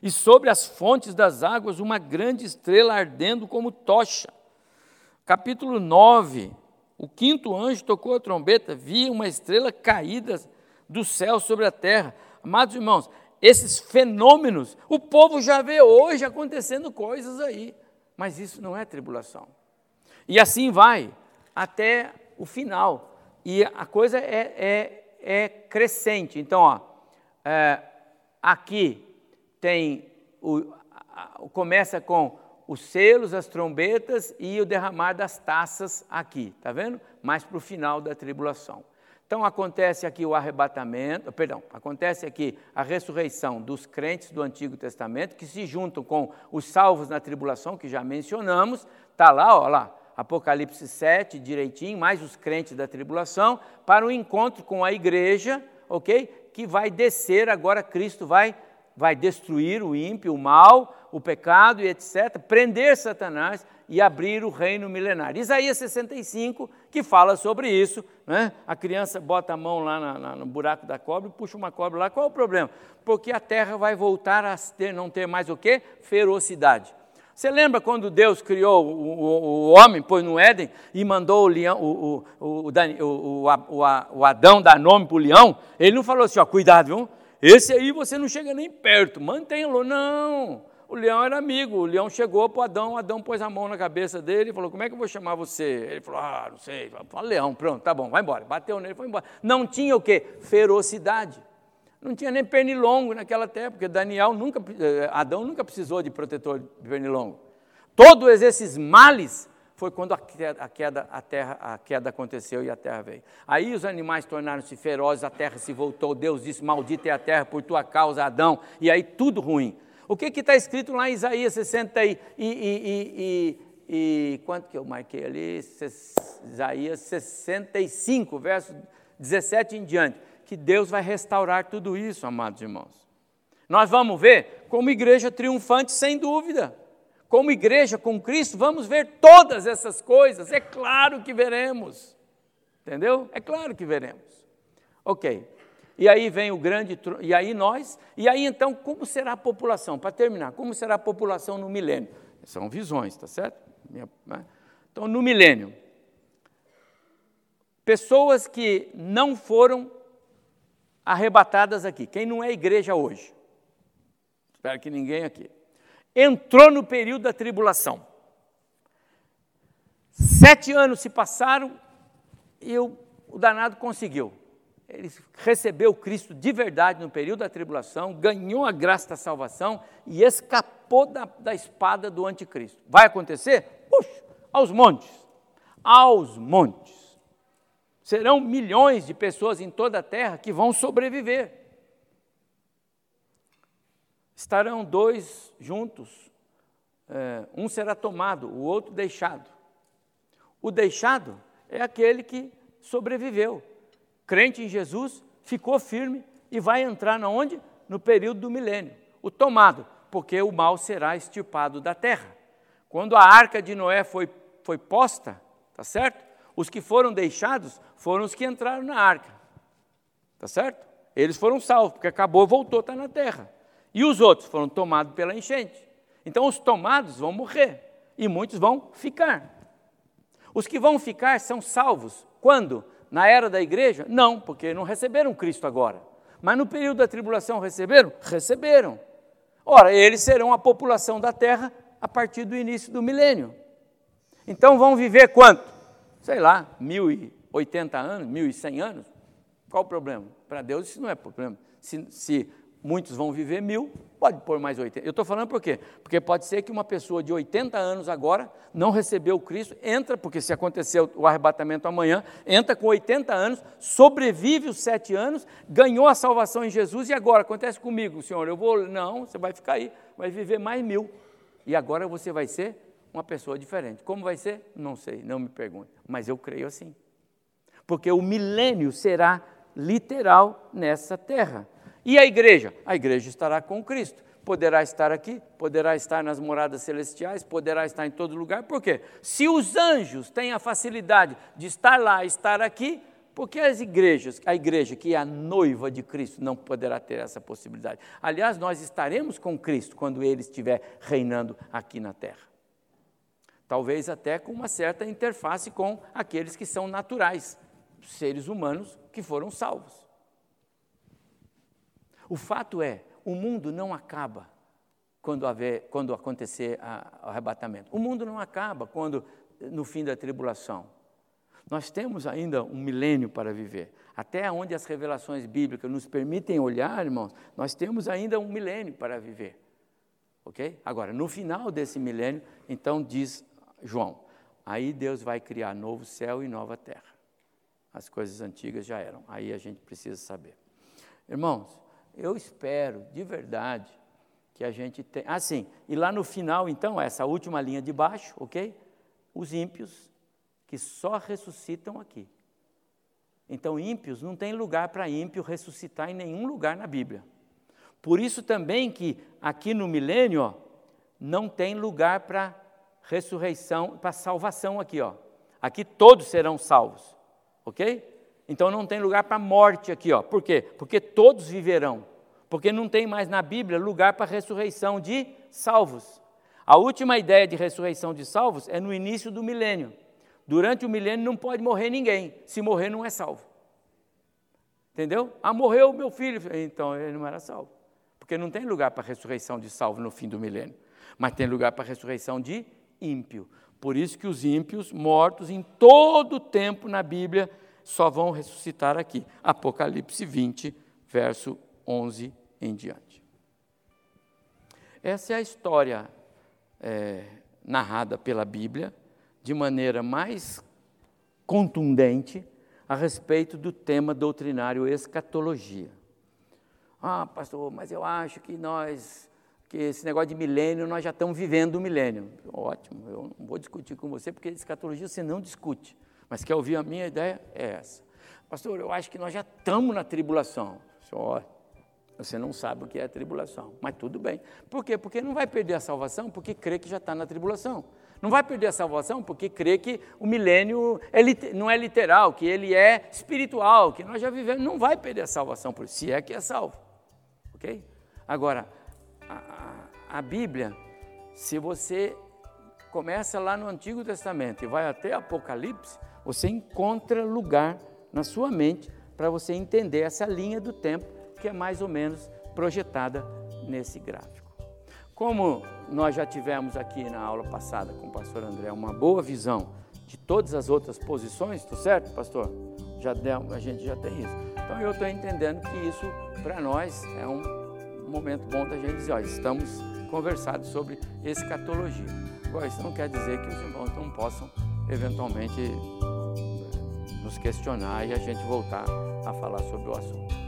[SPEAKER 2] e sobre as fontes das águas uma grande estrela ardendo como tocha. Capítulo 9, o quinto anjo tocou a trombeta, vi uma estrela caída do céu sobre a terra. Amados irmãos, esses fenômenos, o povo já vê hoje acontecendo coisas aí, mas isso não é tribulação. E assim vai até o final. E a coisa é, é, é crescente. Então, ó, é, aqui tem o, começa com os selos, as trombetas e o derramar das taças aqui, tá vendo? Mais para o final da tribulação. Então acontece aqui o arrebatamento, perdão, acontece aqui a ressurreição dos crentes do Antigo Testamento que se juntam com os salvos na tribulação, que já mencionamos, está lá, ó lá, Apocalipse 7, direitinho, mais os crentes da tribulação, para o um encontro com a igreja, ok? Que vai descer, agora Cristo vai, vai destruir o ímpio, o mal, o pecado e etc., prender Satanás e abrir o reino milenário. Isaías 65, que fala sobre isso, né? a criança bota a mão lá na, na, no buraco da cobra e puxa uma cobra lá, qual o problema? Porque a terra vai voltar a ter, não ter mais o quê? Ferocidade. Você lembra quando Deus criou o, o, o homem, pôs no Éden e mandou o, leão, o, Adão dar nome para o leão? Ele não falou assim, ó, cuidado, viu? esse aí você não chega nem perto, mantenha-lo. Não, o leão era amigo, o leão chegou para o Adão, o Adão pôs a mão na cabeça dele e falou: Como é que eu vou chamar você? Ele falou: Ah, não sei. Falou, leão, pronto, tá bom, vai embora. Bateu nele, foi embora. Não tinha o quê? Ferocidade. Não tinha nem pernilongo naquela terra, porque Daniel nunca, eh, Adão nunca precisou de protetor de pernilongo. Todos esses males foi quando a queda, a terra, a queda aconteceu e a terra veio. Aí os animais tornaram-se ferozes, a terra se voltou. Deus disse: Maldita é a terra por tua causa, Adão. E aí tudo ruim. O que está escrito lá em Isaías 60 e, e, e, e, quanto que eu marquei ali? Isaías 65, verso 17 em diante. Que Deus vai restaurar tudo isso, amados irmãos. Nós vamos ver como igreja triunfante, sem dúvida. Como igreja com Cristo, vamos ver todas essas coisas. É claro que veremos. Entendeu? É claro que veremos. Ok. E aí vem o grande, e aí nós, e aí então como será a população? Para terminar, como será a população no milênio? São visões, tá certo? Né? Então, no milênio, pessoas que não foram arrebatadas aqui, quem não é igreja hoje, espero que ninguém aqui, entrou no período da tribulação. Sete anos se passaram e o, danado conseguiu ele recebeu Cristo de verdade no período da tribulação, ganhou a graça da salvação e escapou da, da espada do anticristo. Vai acontecer? Puxa, aos montes, aos montes. Serão milhões de pessoas em toda a terra que vão sobreviver. Estarão dois juntos, é, um será tomado, o outro deixado. O deixado é aquele que sobreviveu crente em Jesus, ficou firme e vai entrar na onde? No período do milênio. O tomado, porque o mal será extirpado da terra. Quando a arca de Noé foi, foi posta, tá certo? Os que foram deixados foram os que entraram na arca. Tá certo? Eles foram salvos, porque acabou, voltou, está na terra. E os outros foram tomados pela enchente. Então os tomados vão morrer e muitos vão ficar. Os que vão ficar são salvos. Quando? Na era da igreja? Não, porque não receberam Cristo agora. Mas no período da tribulação receberam? Receberam. Ora, eles serão a população da terra a partir do início do milênio. Então vão viver quanto? Sei lá, 1080 anos, 1100 anos? Qual o problema? Para Deus isso não é problema. Se, se muitos vão viver mil, pode pôr mais 80. Eu estou falando por quê? Porque pode ser que uma pessoa de 80 anos agora não recebeu Cristo, entra, porque se acontecer o arrebatamento amanhã, entra com 80 anos, sobrevive os sete anos, ganhou a salvação em Jesus e agora acontece comigo, Senhor, eu vou. Não, você vai ficar aí, vai viver mais mil. E agora você vai ser uma pessoa diferente. Como vai ser? Não sei, não me pergunte, mas eu creio assim. Porque o milênio será literal nessa terra. E a igreja? A igreja estará com Cristo. Poderá estar aqui, poderá estar nas moradas celestiais, poderá estar em todo lugar. Por quê? Se os anjos têm a facilidade de estar lá, estar aqui, por que as igrejas, a igreja que é a noiva de Cristo, não poderá ter essa possibilidade? Aliás, nós estaremos com Cristo quando Ele estiver reinando aqui na terra. Talvez até com uma certa interface com aqueles que são naturais, seres humanos que foram salvos. O fato é, o mundo não acaba quando, haver, quando acontecer o arrebatamento. O mundo não acaba quando no fim da tribulação. Nós temos ainda um milênio para viver. Até onde as revelações bíblicas nos permitem olhar, irmãos, nós temos ainda um milênio para viver. Ok? Agora, no final desse milênio, então diz João, aí Deus vai criar novo céu e nova terra. As coisas antigas já eram, aí a gente precisa saber. Irmãos, eu espero, de verdade, que a gente tenha. Ah, e lá no final, então, essa última linha de baixo, ok? Os ímpios, que só ressuscitam aqui. Então, ímpios, não tem lugar para ímpio ressuscitar em nenhum lugar na Bíblia. Por isso também que aqui no milênio, ó, não tem lugar para ressurreição, para salvação aqui, ó. Aqui todos serão salvos, ok? Então não tem lugar para morte aqui, ó. Por quê? Porque todos viverão. Porque não tem mais na Bíblia lugar para ressurreição de salvos. A última ideia de ressurreição de salvos é no início do milênio. Durante o milênio não pode morrer ninguém. Se morrer, não é salvo. Entendeu? Ah, morreu meu filho. Então ele não era salvo. Porque não tem lugar para ressurreição de salvo no fim do milênio. Mas tem lugar para ressurreição de ímpio. Por isso que os ímpios, mortos em todo o tempo na Bíblia, só vão ressuscitar aqui. Apocalipse 20, verso 11 em diante. Essa é a história é, narrada pela Bíblia de maneira mais contundente a respeito do tema doutrinário escatologia. Ah, pastor, mas eu acho que nós, que esse negócio de milênio, nós já estamos vivendo o milênio. Ótimo, eu não vou discutir com você, porque escatologia você não discute. Mas quer ouvir a minha ideia? É essa. Pastor, eu acho que nós já estamos na tribulação. Senhor, você não sabe o que é a tribulação, mas tudo bem. Por quê? Porque não vai perder a salvação porque crê que já está na tribulação. Não vai perder a salvação porque crê que o milênio é, não é literal, que ele é espiritual, que nós já vivemos. Não vai perder a salvação, por se é que é salvo. Ok? Agora, a, a Bíblia, se você começa lá no Antigo Testamento e vai até Apocalipse, você encontra lugar na sua mente para você entender essa linha do tempo que é mais ou menos projetada nesse gráfico. Como nós já tivemos aqui na aula passada com o pastor André uma boa visão de todas as outras posições, tá certo, pastor? Já deu, a gente já tem isso. Então eu estou entendendo que isso para nós é um momento bom da gente dizer, ó, estamos conversados sobre escatologia. Agora, isso não quer dizer que os irmãos não possam eventualmente nos questionar e a gente voltar a falar sobre o assunto.